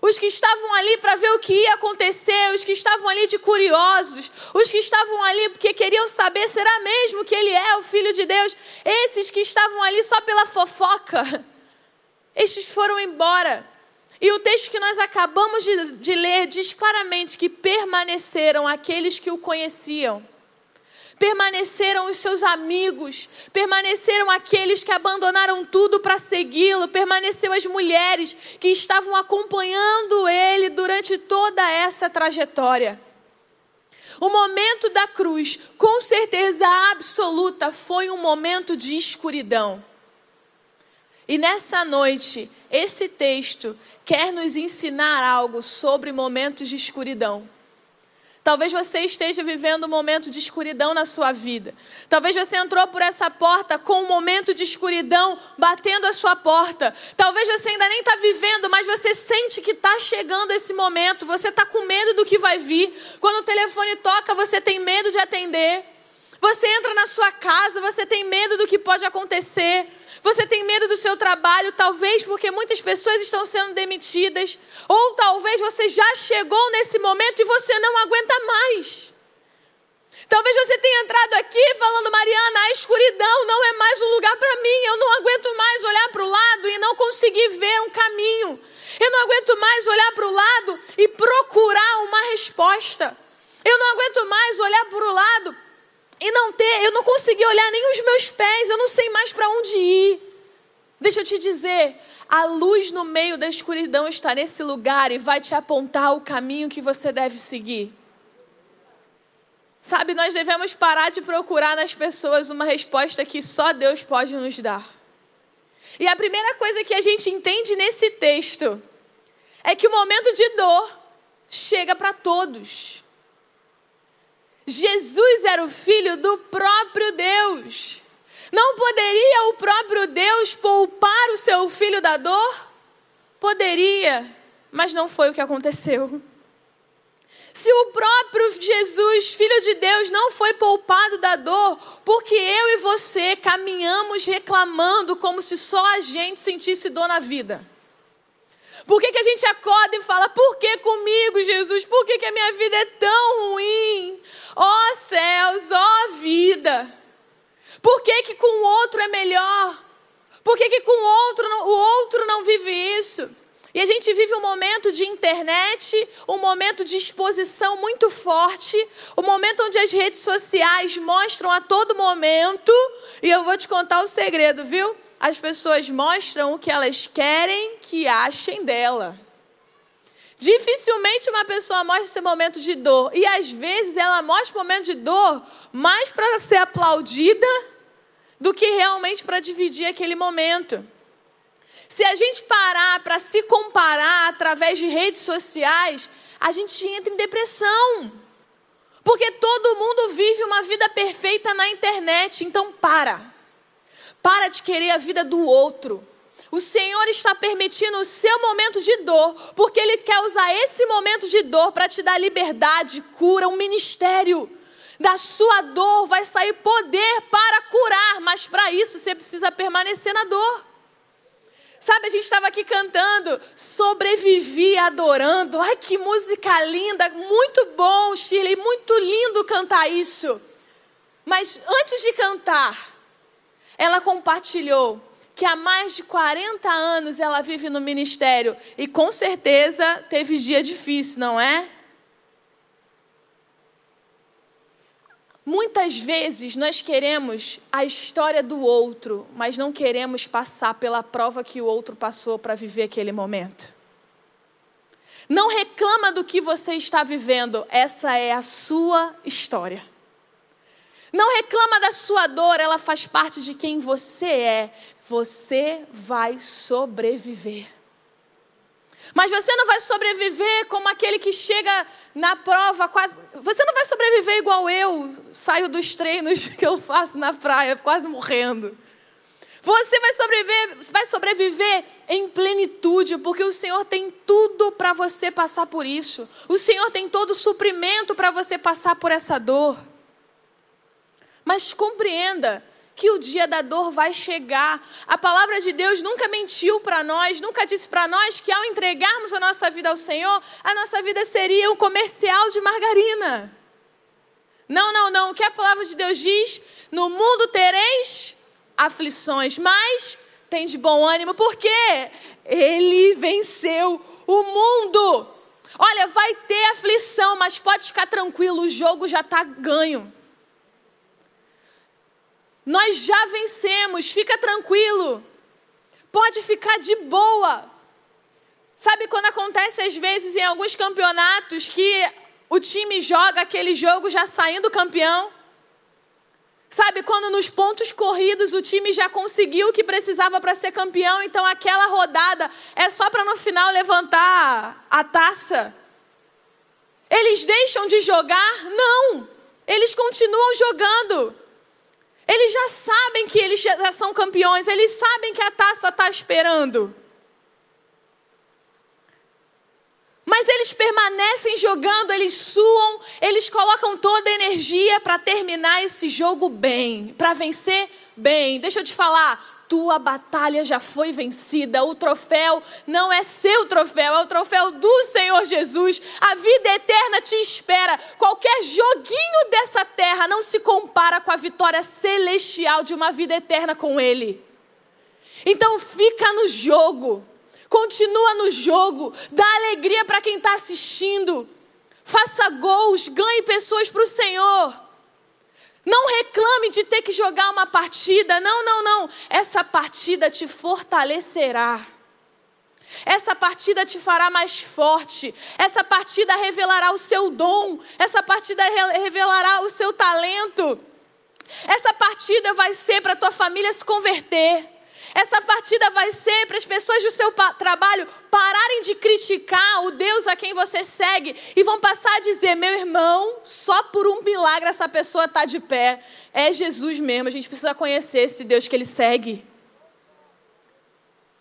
F: Os que estavam ali para ver o que ia acontecer, os que estavam ali de curiosos, os que estavam ali porque queriam saber será mesmo que ele é o filho de Deus, esses que estavam ali só pela fofoca, estes foram embora. E o texto que nós acabamos de, de ler diz claramente que permaneceram aqueles que o conheciam permaneceram os seus amigos, permaneceram aqueles que abandonaram tudo para segui-lo, permaneceram as mulheres que estavam acompanhando ele durante toda essa trajetória. O momento da cruz, com certeza absoluta, foi um momento de escuridão. E nessa noite, esse texto quer nos ensinar algo sobre momentos de escuridão. Talvez você esteja vivendo um momento de escuridão na sua vida. Talvez você entrou por essa porta com um momento de escuridão batendo a sua porta. Talvez você ainda nem está vivendo, mas você sente que está chegando esse momento. Você está com medo do que vai vir. Quando o telefone toca, você tem medo de atender. Você entra na sua casa, você tem medo do que pode acontecer. Você tem medo do seu trabalho, talvez porque muitas pessoas estão sendo demitidas, ou talvez você já chegou nesse momento e você não aguenta mais. Talvez você tenha entrado aqui falando, Mariana, a escuridão não é mais um lugar para mim. Eu não aguento mais olhar para o lado e não conseguir ver um caminho. Eu não aguento mais olhar para o lado e procurar uma resposta. Eu não aguento mais olhar para o lado e não ter, eu não consegui olhar nem os meus pés, eu não sei mais para onde ir. Deixa eu te dizer, a luz no meio da escuridão está nesse lugar e vai te apontar o caminho que você deve seguir. Sabe, nós devemos parar de procurar nas pessoas uma resposta que só Deus pode nos dar. E a primeira coisa que a gente entende nesse texto é que o momento de dor chega para todos. Jesus era o filho do próprio Deus. Não poderia o próprio Deus poupar o seu filho da dor? Poderia, mas não foi o que aconteceu. Se o próprio Jesus, filho de Deus, não foi poupado da dor, porque eu e você caminhamos reclamando como se só a gente sentisse dor na vida. Por que, que a gente acorda e fala, por que comigo, Jesus? Por que, que a minha vida é tão ruim? Ó oh, céus, ó oh, vida. Por que, que com o outro é melhor? Por que, que com o outro, o outro não vive isso? E a gente vive um momento de internet, um momento de exposição muito forte, um momento onde as redes sociais mostram a todo momento, e eu vou te contar o segredo, viu? As pessoas mostram o que elas querem que achem dela. Dificilmente uma pessoa mostra esse momento de dor. E às vezes ela mostra o momento de dor mais para ser aplaudida do que realmente para dividir aquele momento. Se a gente parar para se comparar através de redes sociais, a gente entra em depressão. Porque todo mundo vive uma vida perfeita na internet. Então para. Para de querer a vida do outro. O Senhor está permitindo o seu momento de dor, porque Ele quer usar esse momento de dor para te dar liberdade, cura, um ministério. Da sua dor vai sair poder para curar, mas para isso você precisa permanecer na dor. Sabe, a gente estava aqui cantando, sobrevivi adorando. Ai, que música linda, muito bom, Shirley, muito lindo cantar isso. Mas antes de cantar, ela compartilhou que há mais de 40 anos ela vive no ministério e com certeza teve dia difícil, não é? Muitas vezes nós queremos a história do outro, mas não queremos passar pela prova que o outro passou para viver aquele momento. Não reclama do que você está vivendo, essa é a sua história. Não reclama da sua dor, ela faz parte de quem você é. Você vai sobreviver. Mas você não vai sobreviver como aquele que chega na prova quase. Você não vai sobreviver igual eu, saio dos treinos que eu faço na praia, quase morrendo. Você vai sobreviver, vai sobreviver em plenitude, porque o Senhor tem tudo para você passar por isso. O Senhor tem todo o suprimento para você passar por essa dor. Mas compreenda que o dia da dor vai chegar. A palavra de Deus nunca mentiu para nós, nunca disse para nós que ao entregarmos a nossa vida ao Senhor, a nossa vida seria um comercial de margarina. Não, não, não. O que a palavra de Deus diz? No mundo tereis aflições, mas tem de bom ânimo, porque ele venceu o mundo. Olha, vai ter aflição, mas pode ficar tranquilo, o jogo já está ganho. Nós já vencemos, fica tranquilo. Pode ficar de boa. Sabe quando acontece às vezes em alguns campeonatos que o time joga aquele jogo já saindo campeão? Sabe quando nos pontos corridos o time já conseguiu o que precisava para ser campeão, então aquela rodada é só para no final levantar a taça? Eles deixam de jogar? Não! Eles continuam jogando. Eles já sabem que eles já são campeões, eles sabem que a taça está esperando. Mas eles permanecem jogando, eles suam, eles colocam toda a energia para terminar esse jogo bem, para vencer bem. Deixa eu te falar, tua batalha já foi vencida. O troféu não é seu troféu, é o troféu do Senhor Jesus. A vida eterna te espera. Qualquer joguinho dessa terra não se compara com a vitória celestial de uma vida eterna com Ele. Então fica no jogo, continua no jogo, dá alegria para quem está assistindo, faça gols, ganhe pessoas para o Senhor. Não reclame de ter que jogar uma partida. Não, não, não. Essa partida te fortalecerá. Essa partida te fará mais forte. Essa partida revelará o seu dom. Essa partida revelará o seu talento. Essa partida vai ser para tua família se converter. Essa partida vai ser para as pessoas do seu trabalho pararem de criticar o Deus a quem você segue e vão passar a dizer: meu irmão, só por um milagre essa pessoa está de pé. É Jesus mesmo, a gente precisa conhecer esse Deus que ele segue.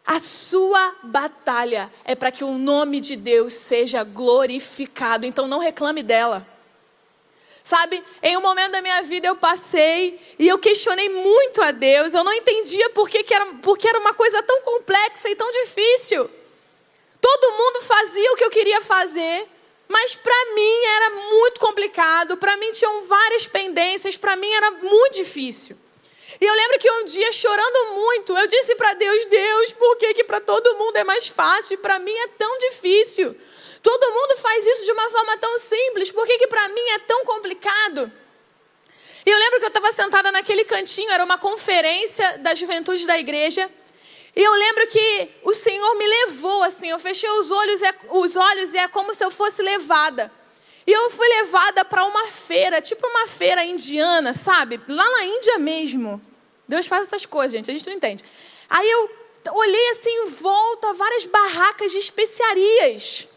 F: A sua batalha é para que o nome de Deus seja glorificado, então não reclame dela. Sabe, em um momento da minha vida eu passei e eu questionei muito a Deus. Eu não entendia por que, que era, porque era uma coisa tão complexa e tão difícil. Todo mundo fazia o que eu queria fazer, mas para mim era muito complicado. Para mim tinham várias pendências, para mim era muito difícil. E eu lembro que um dia, chorando muito, eu disse para Deus: Deus, por que, que para todo mundo é mais fácil e para mim é tão difícil? Todo mundo faz isso de uma forma tão simples, por que, que para mim é tão complicado? E eu lembro que eu estava sentada naquele cantinho, era uma conferência da juventude da igreja. E eu lembro que o Senhor me levou assim, eu fechei os olhos, é, os olhos e é como se eu fosse levada. E eu fui levada para uma feira, tipo uma feira indiana, sabe? Lá na Índia mesmo. Deus faz essas coisas, gente, a gente não entende. Aí eu olhei assim em volta, várias barracas de especiarias.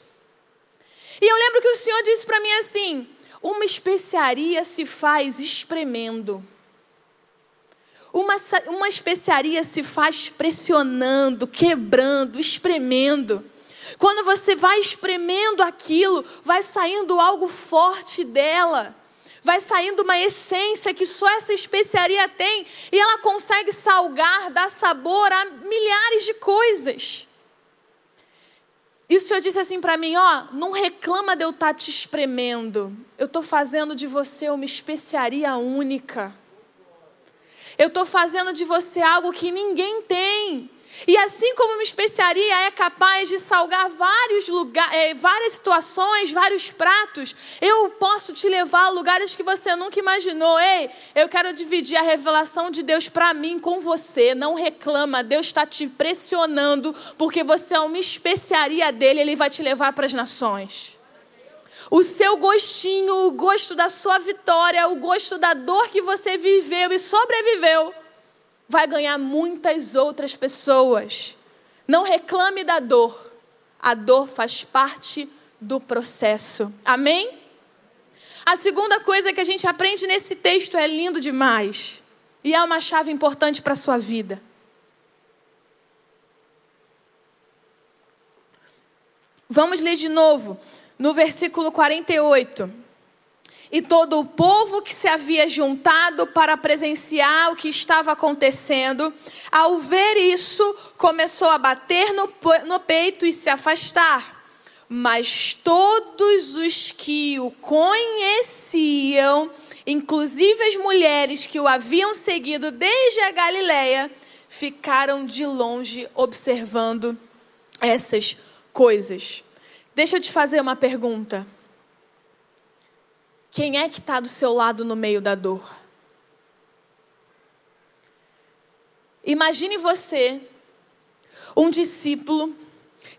F: E eu lembro que o Senhor disse para mim assim: uma especiaria se faz espremendo. Uma, uma especiaria se faz pressionando, quebrando, espremendo. Quando você vai espremendo aquilo, vai saindo algo forte dela. Vai saindo uma essência que só essa especiaria tem e ela consegue salgar, dar sabor a milhares de coisas. E o Senhor disse assim para mim: Ó, não reclama de eu estar tá te espremendo. Eu estou fazendo de você uma especiaria única. Eu estou fazendo de você algo que ninguém tem. E assim como uma especiaria é capaz de salgar vários lugares, é, várias situações, vários pratos, eu posso te levar a lugares que você nunca imaginou. Ei, eu quero dividir a revelação de Deus para mim com você. Não reclama, Deus está te pressionando, porque você é uma especiaria dele, ele vai te levar para as nações. O seu gostinho, o gosto da sua vitória, o gosto da dor que você viveu e sobreviveu vai ganhar muitas outras pessoas. Não reclame da dor. A dor faz parte do processo. Amém? A segunda coisa que a gente aprende nesse texto é lindo demais. E é uma chave importante para a sua vida. Vamos ler de novo, no versículo 48. E todo o povo que se havia juntado para presenciar o que estava acontecendo, ao ver isso, começou a bater no, no peito e se afastar. Mas todos os que o conheciam, inclusive as mulheres que o haviam seguido desde a Galileia, ficaram de longe observando essas coisas. Deixa eu te fazer uma pergunta. Quem é que está do seu lado no meio da dor? Imagine você, um discípulo,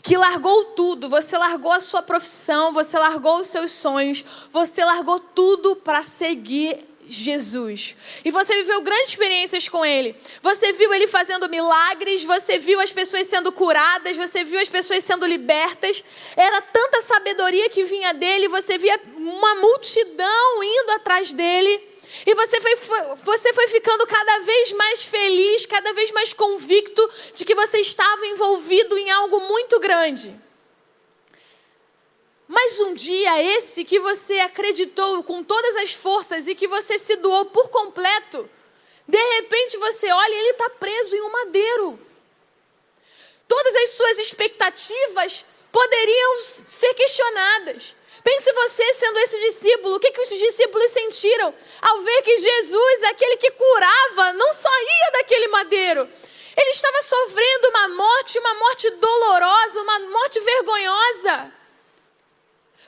F: que largou tudo, você largou a sua profissão, você largou os seus sonhos, você largou tudo para seguir Jesus. E você viveu grandes experiências com Ele. Você viu Ele fazendo milagres, você viu as pessoas sendo curadas, você viu as pessoas sendo libertas. Era tanta sabedoria que vinha dele, você via uma multidão indo atrás dele. E você foi, você foi ficando cada vez mais feliz, cada vez mais convicto de que você estava envolvido em algo muito grande. Mas um dia, esse que você acreditou com todas as forças e que você se doou por completo, de repente você olha e ele está preso em um madeiro. Todas as suas expectativas poderiam ser questionadas. Pense você sendo esse discípulo, o que, que os discípulos sentiram ao ver que Jesus, aquele que curava, não saía daquele madeiro. Ele estava sofrendo uma morte, uma morte dolorosa, uma morte vergonhosa.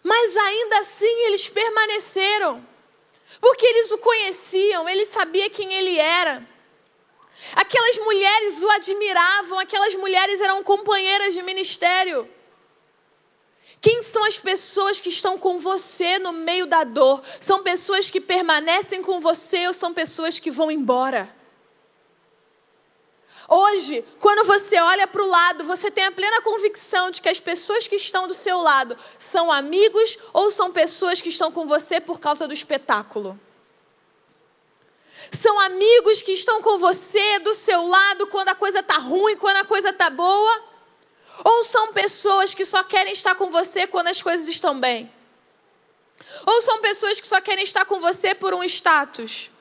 F: Mas ainda assim eles permaneceram, porque eles o conheciam, ele sabia quem ele era. Aquelas mulheres o admiravam, aquelas mulheres eram companheiras de ministério. Quem são as pessoas que estão com você no meio da dor? São pessoas que permanecem com você ou são pessoas que vão embora? Hoje, quando você olha para o lado, você tem a plena convicção de que as pessoas que estão do seu lado são amigos ou são pessoas que estão com você por causa do espetáculo. São amigos que estão com você do seu lado quando a coisa está ruim, quando a coisa está boa? Ou são pessoas que só querem estar com você quando as coisas estão bem? Ou são pessoas que só querem estar com você por um status?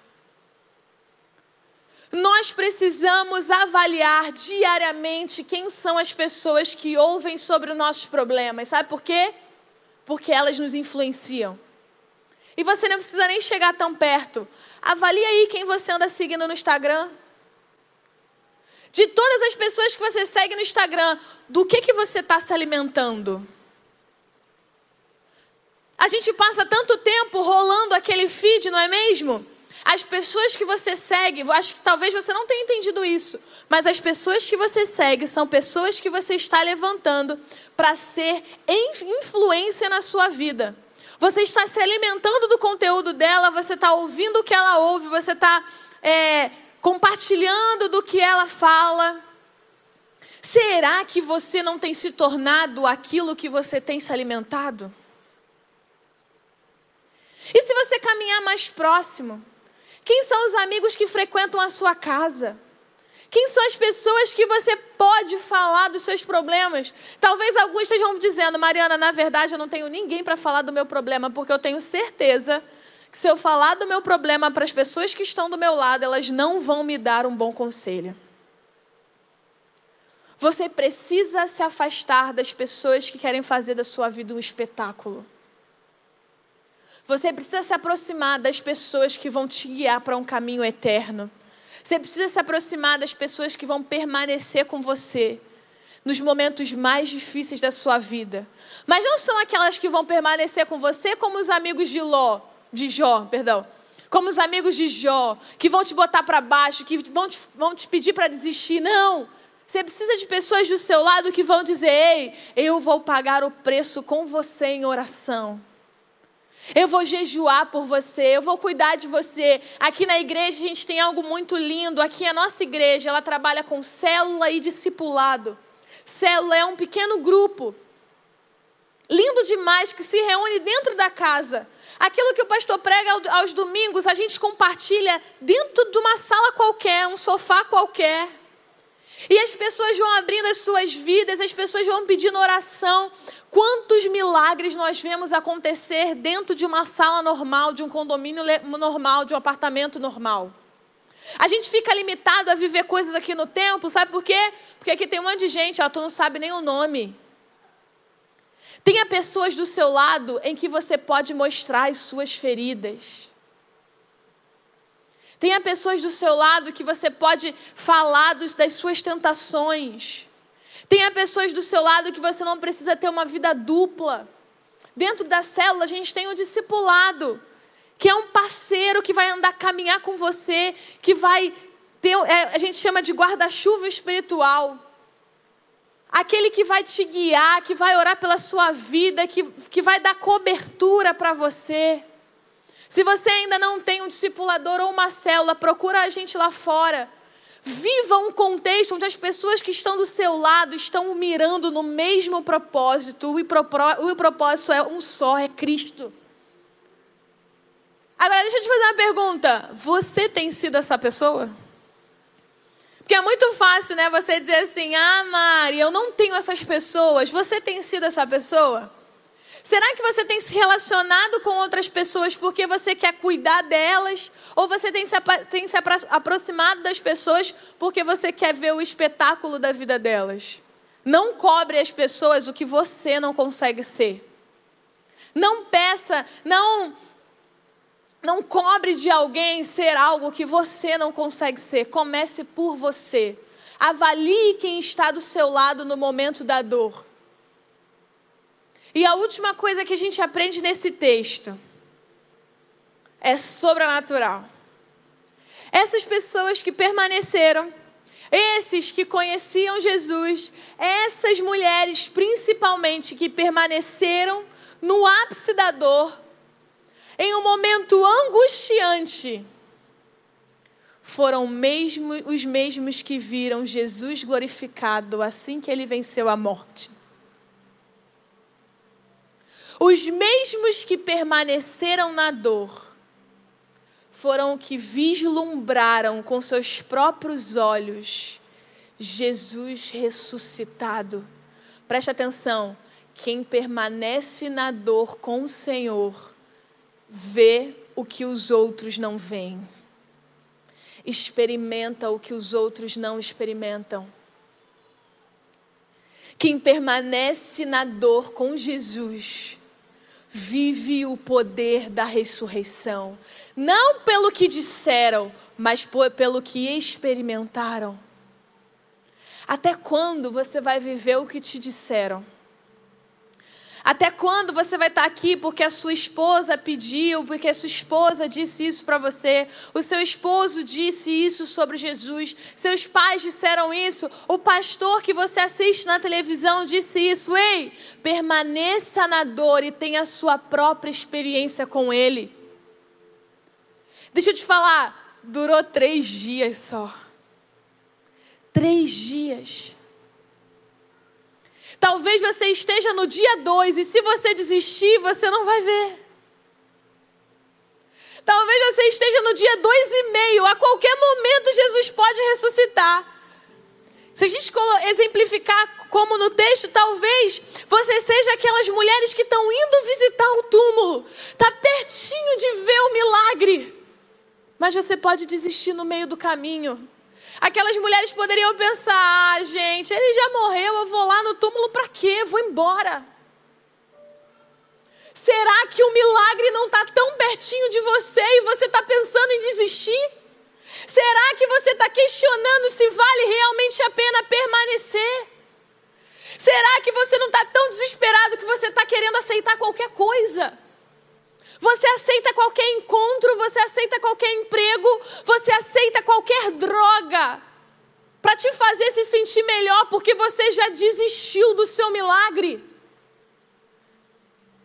F: Nós precisamos avaliar diariamente quem são as pessoas que ouvem sobre os nossos problemas. Sabe por quê? Porque elas nos influenciam. E você não precisa nem chegar tão perto. Avalie aí quem você anda seguindo no Instagram. De todas as pessoas que você segue no Instagram, do que, que você está se alimentando? A gente passa tanto tempo rolando aquele feed, não é mesmo? As pessoas que você segue, acho que talvez você não tenha entendido isso, mas as pessoas que você segue são pessoas que você está levantando para ser influência na sua vida. Você está se alimentando do conteúdo dela, você está ouvindo o que ela ouve, você está é, compartilhando do que ela fala. Será que você não tem se tornado aquilo que você tem se alimentado? E se você caminhar mais próximo? Quem são os amigos que frequentam a sua casa? Quem são as pessoas que você pode falar dos seus problemas? Talvez alguns estejam dizendo, Mariana, na verdade eu não tenho ninguém para falar do meu problema, porque eu tenho certeza que se eu falar do meu problema para as pessoas que estão do meu lado, elas não vão me dar um bom conselho. Você precisa se afastar das pessoas que querem fazer da sua vida um espetáculo. Você precisa se aproximar das pessoas que vão te guiar para um caminho eterno. Você precisa se aproximar das pessoas que vão permanecer com você nos momentos mais difíceis da sua vida. Mas não são aquelas que vão permanecer com você como os amigos de Ló, de Jó, perdão. Como os amigos de Jó, que vão te botar para baixo, que vão te, vão te pedir para desistir. Não. Você precisa de pessoas do seu lado que vão dizer: Ei, eu vou pagar o preço com você em oração. Eu vou jejuar por você, eu vou cuidar de você. Aqui na igreja a gente tem algo muito lindo. Aqui a nossa igreja, ela trabalha com célula e discipulado. Célula é um pequeno grupo lindo demais que se reúne dentro da casa. Aquilo que o pastor prega aos domingos, a gente compartilha dentro de uma sala qualquer, um sofá qualquer. E as pessoas vão abrindo as suas vidas, as pessoas vão pedindo oração. Quantos milagres nós vemos acontecer dentro de uma sala normal, de um condomínio normal, de um apartamento normal? A gente fica limitado a viver coisas aqui no templo, sabe por quê? Porque aqui tem um monte de gente, ó, tu não sabe nem o nome. Tenha pessoas do seu lado em que você pode mostrar as suas feridas. Tenha pessoas do seu lado que você pode falar dos, das suas tentações. Tenha pessoas do seu lado que você não precisa ter uma vida dupla. Dentro da célula, a gente tem o discipulado, que é um parceiro que vai andar, caminhar com você, que vai ter, é, a gente chama de guarda-chuva espiritual. Aquele que vai te guiar, que vai orar pela sua vida, que, que vai dar cobertura para você. Se você ainda não tem um discipulador ou uma célula, procura a gente lá fora. Viva um contexto onde as pessoas que estão do seu lado estão mirando no mesmo propósito. O propósito é um só, é Cristo. Agora, deixa eu te fazer uma pergunta. Você tem sido essa pessoa? Porque é muito fácil, né? Você dizer assim: Ah, Mari, eu não tenho essas pessoas. Você tem sido essa pessoa? Será que você tem se relacionado com outras pessoas porque você quer cuidar delas? Ou você tem se, tem se aproximado das pessoas porque você quer ver o espetáculo da vida delas? Não cobre as pessoas o que você não consegue ser. Não peça, não não cobre de alguém ser algo que você não consegue ser. Comece por você. Avalie quem está do seu lado no momento da dor. E a última coisa que a gente aprende nesse texto é sobrenatural. Essas pessoas que permaneceram, esses que conheciam Jesus, essas mulheres principalmente que permaneceram no ápice da dor, em um momento angustiante, foram mesmo os mesmos que viram Jesus glorificado assim que ele venceu a morte. Os mesmos que permaneceram na dor foram que vislumbraram com seus próprios olhos Jesus ressuscitado. Preste atenção: quem permanece na dor com o Senhor vê o que os outros não veem, experimenta o que os outros não experimentam. Quem permanece na dor com Jesus vive o poder da ressurreição. Não pelo que disseram, mas pelo que experimentaram. Até quando você vai viver o que te disseram? Até quando você vai estar aqui porque a sua esposa pediu, porque a sua esposa disse isso para você, o seu esposo disse isso sobre Jesus, seus pais disseram isso, o pastor que você assiste na televisão disse isso. Ei, permaneça na dor e tenha a sua própria experiência com Ele. Deixa eu te falar, durou três dias só. Três dias. Talvez você esteja no dia 2 e se você desistir, você não vai ver. Talvez você esteja no dia dois e meio. A qualquer momento Jesus pode ressuscitar. Se a gente exemplificar como no texto, talvez você seja aquelas mulheres que estão indo visitar o túmulo. Está pertinho de ver o milagre. Mas você pode desistir no meio do caminho. Aquelas mulheres poderiam pensar: ah, gente, ele já morreu, eu vou lá no túmulo para quê? Vou embora. Será que o milagre não está tão pertinho de você e você está pensando em desistir? Será que você está questionando se vale realmente a pena permanecer? Será que você não está tão desesperado que você está querendo aceitar qualquer coisa? Você aceita qualquer encontro, você aceita qualquer emprego, você aceita qualquer droga para te fazer se sentir melhor porque você já desistiu do seu milagre.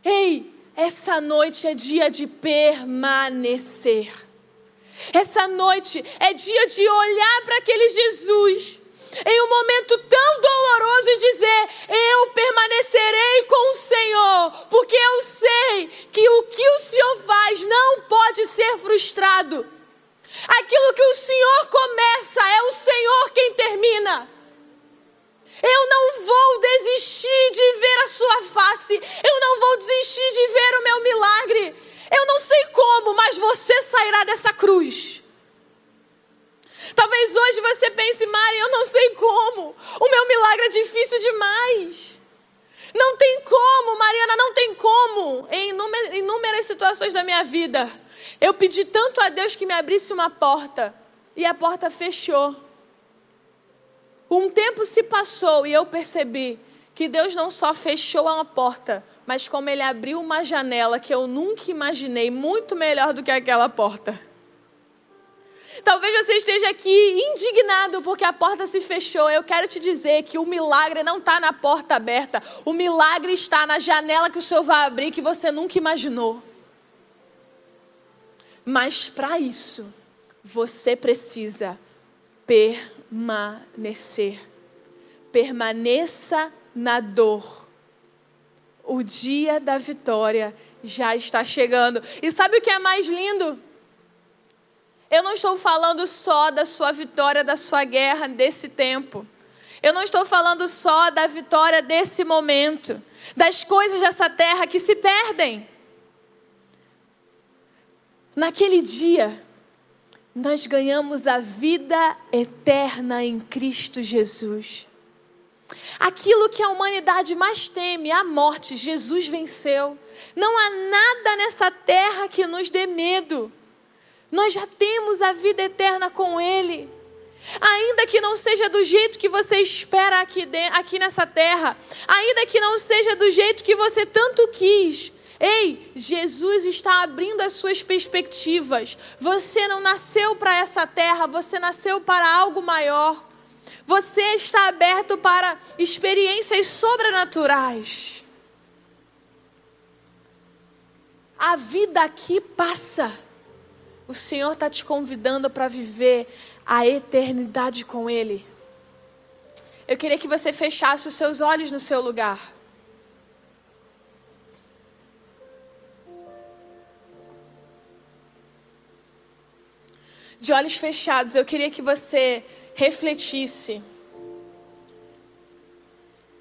F: Ei, essa noite é dia de permanecer. Essa noite é dia de olhar para aquele Jesus em um momento tão doloroso e dizer: Eu permanecerei com o Senhor, porque eu sei que o que o Senhor faz não pode ser frustrado. Aquilo que o Senhor começa, é o Senhor quem termina. Eu não vou desistir de ver a sua face. Eu não vou desistir de ver o meu milagre. Eu não sei como, mas você sairá dessa cruz. Talvez hoje você pense, Mari, eu não sei como. O meu milagre é difícil demais. Não tem como, Mariana, não tem como. Em inúmeras situações da minha vida, eu pedi tanto a Deus que me abrisse uma porta e a porta fechou. Um tempo se passou e eu percebi que Deus não só fechou uma porta, mas como Ele abriu uma janela que eu nunca imaginei, muito melhor do que aquela porta. Talvez você esteja aqui indignado porque a porta se fechou. Eu quero te dizer que o milagre não está na porta aberta. O milagre está na janela que o Senhor vai abrir que você nunca imaginou. Mas para isso, você precisa permanecer. Permaneça na dor. O dia da vitória já está chegando. E sabe o que é mais lindo? Eu não estou falando só da sua vitória, da sua guerra desse tempo. Eu não estou falando só da vitória desse momento, das coisas dessa terra que se perdem. Naquele dia, nós ganhamos a vida eterna em Cristo Jesus. Aquilo que a humanidade mais teme, a morte, Jesus venceu. Não há nada nessa terra que nos dê medo. Nós já temos a vida eterna com Ele. Ainda que não seja do jeito que você espera aqui, de, aqui nessa terra, ainda que não seja do jeito que você tanto quis, Ei, Jesus está abrindo as suas perspectivas. Você não nasceu para essa terra, você nasceu para algo maior. Você está aberto para experiências sobrenaturais. A vida aqui passa. O Senhor está te convidando para viver a eternidade com Ele. Eu queria que você fechasse os seus olhos no seu lugar. De olhos fechados, eu queria que você refletisse.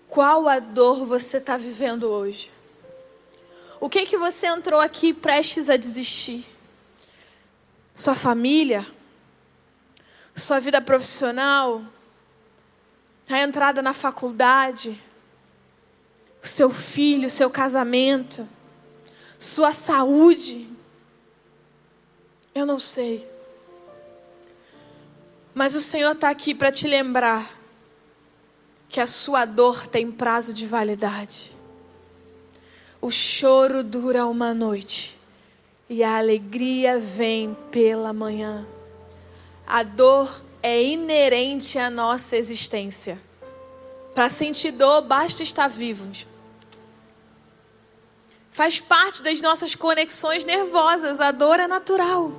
F: Qual a dor você está vivendo hoje? O que que você entrou aqui prestes a desistir? Sua família, sua vida profissional, a entrada na faculdade, o seu filho, o seu casamento, sua saúde. Eu não sei. Mas o Senhor está aqui para te lembrar que a sua dor tem prazo de validade. O choro dura uma noite e a alegria vem pela manhã. A dor é inerente à nossa existência. Para sentir dor, basta estar vivos. Faz parte das nossas conexões nervosas, a dor é natural.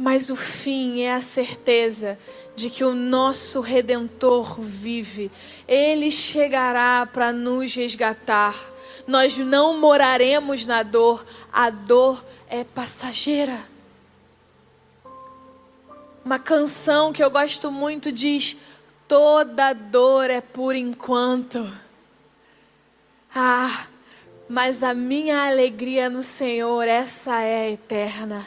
F: mas o fim é a certeza de que o nosso redentor vive. Ele chegará para nos resgatar. Nós não moraremos na dor, a dor é passageira. Uma canção que eu gosto muito diz: toda dor é por enquanto. Ah, mas a minha alegria no Senhor, essa é eterna.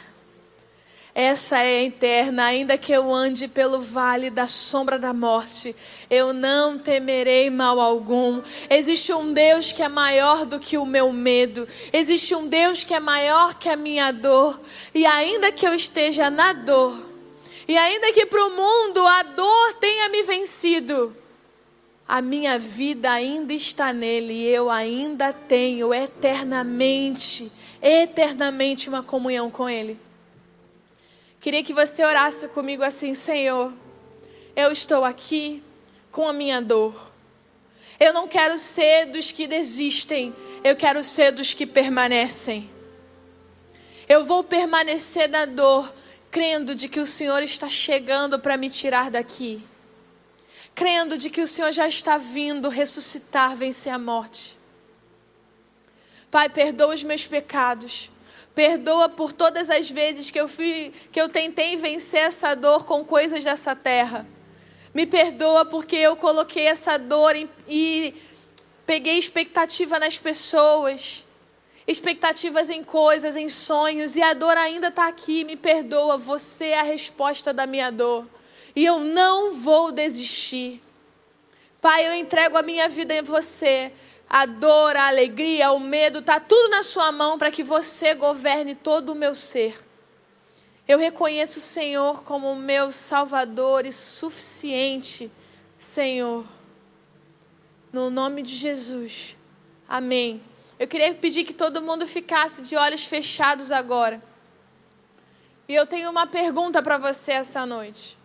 F: Essa é eterna, ainda que eu ande pelo vale da sombra da morte, eu não temerei mal algum. Existe um Deus que é maior do que o meu medo, existe um Deus que é maior que a minha dor, e ainda que eu esteja na dor, e ainda que para o mundo a dor tenha me vencido, a minha vida ainda está nele e eu ainda tenho eternamente, eternamente uma comunhão com ele. Queria que você orasse comigo assim, Senhor, eu estou aqui com a minha dor. Eu não quero ser dos que desistem, eu quero ser dos que permanecem. Eu vou permanecer na dor, crendo de que o Senhor está chegando para me tirar daqui crendo de que o Senhor já está vindo ressuscitar, vencer a morte. Pai, perdoa os meus pecados. Perdoa por todas as vezes que eu fui, que eu tentei vencer essa dor com coisas dessa terra. Me perdoa porque eu coloquei essa dor em, e peguei expectativa nas pessoas, expectativas em coisas, em sonhos, e a dor ainda está aqui. Me perdoa, você é a resposta da minha dor e eu não vou desistir. Pai, eu entrego a minha vida em você. A dor, a alegria, o medo, está tudo na sua mão para que você governe todo o meu ser. Eu reconheço o Senhor como meu Salvador e suficiente, Senhor. No nome de Jesus. Amém. Eu queria pedir que todo mundo ficasse de olhos fechados agora. E eu tenho uma pergunta para você essa noite.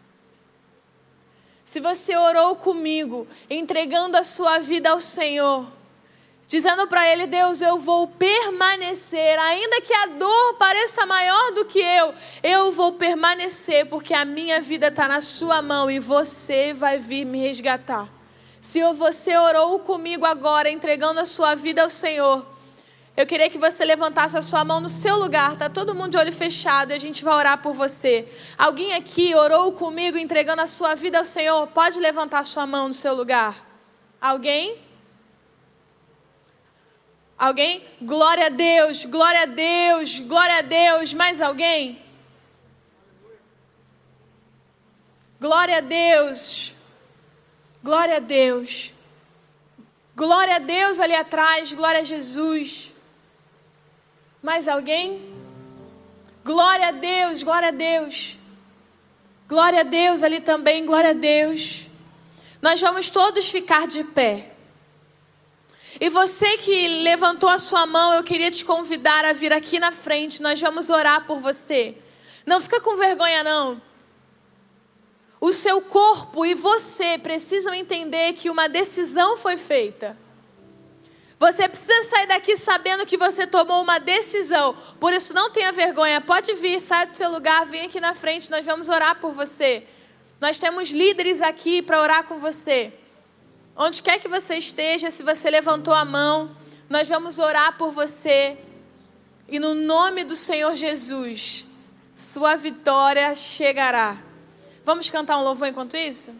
F: Se você orou comigo, entregando a sua vida ao Senhor, dizendo para Ele: Deus, eu vou permanecer, ainda que a dor pareça maior do que eu, eu vou permanecer, porque a minha vida está na Sua mão e você vai vir me resgatar. Se você orou comigo agora, entregando a sua vida ao Senhor, eu queria que você levantasse a sua mão no seu lugar, tá todo mundo de olho fechado e a gente vai orar por você. Alguém aqui orou comigo entregando a sua vida ao Senhor? Pode levantar a sua mão no seu lugar. Alguém? Alguém? Glória a Deus, glória a Deus, glória a Deus. Mais alguém? Glória a Deus. Glória a Deus. Glória a Deus ali atrás, glória a Jesus. Mais alguém? Glória a Deus, glória a Deus. Glória a Deus ali também, glória a Deus. Nós vamos todos ficar de pé. E você que levantou a sua mão, eu queria te convidar a vir aqui na frente. Nós vamos orar por você. Não fica com vergonha não. O seu corpo e você precisam entender que uma decisão foi feita. Você precisa sair daqui sabendo que você tomou uma decisão. Por isso, não tenha vergonha. Pode vir, sai do seu lugar, vem aqui na frente. Nós vamos orar por você. Nós temos líderes aqui para orar com você. Onde quer que você esteja, se você levantou a mão, nós vamos orar por você. E no nome do Senhor Jesus, sua vitória chegará. Vamos cantar um louvor enquanto isso?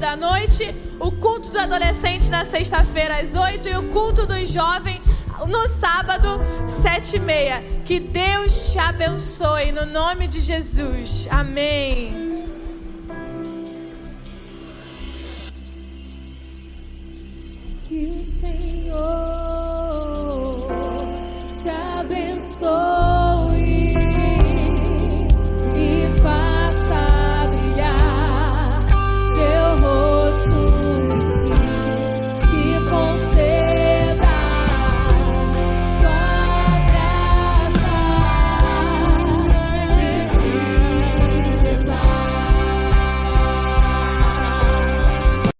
F: Da noite. O culto dos adolescentes na sexta-feira, às oito. E o culto dos jovens no sábado, sete e meia. Que Deus te abençoe, no nome de Jesus. Amém.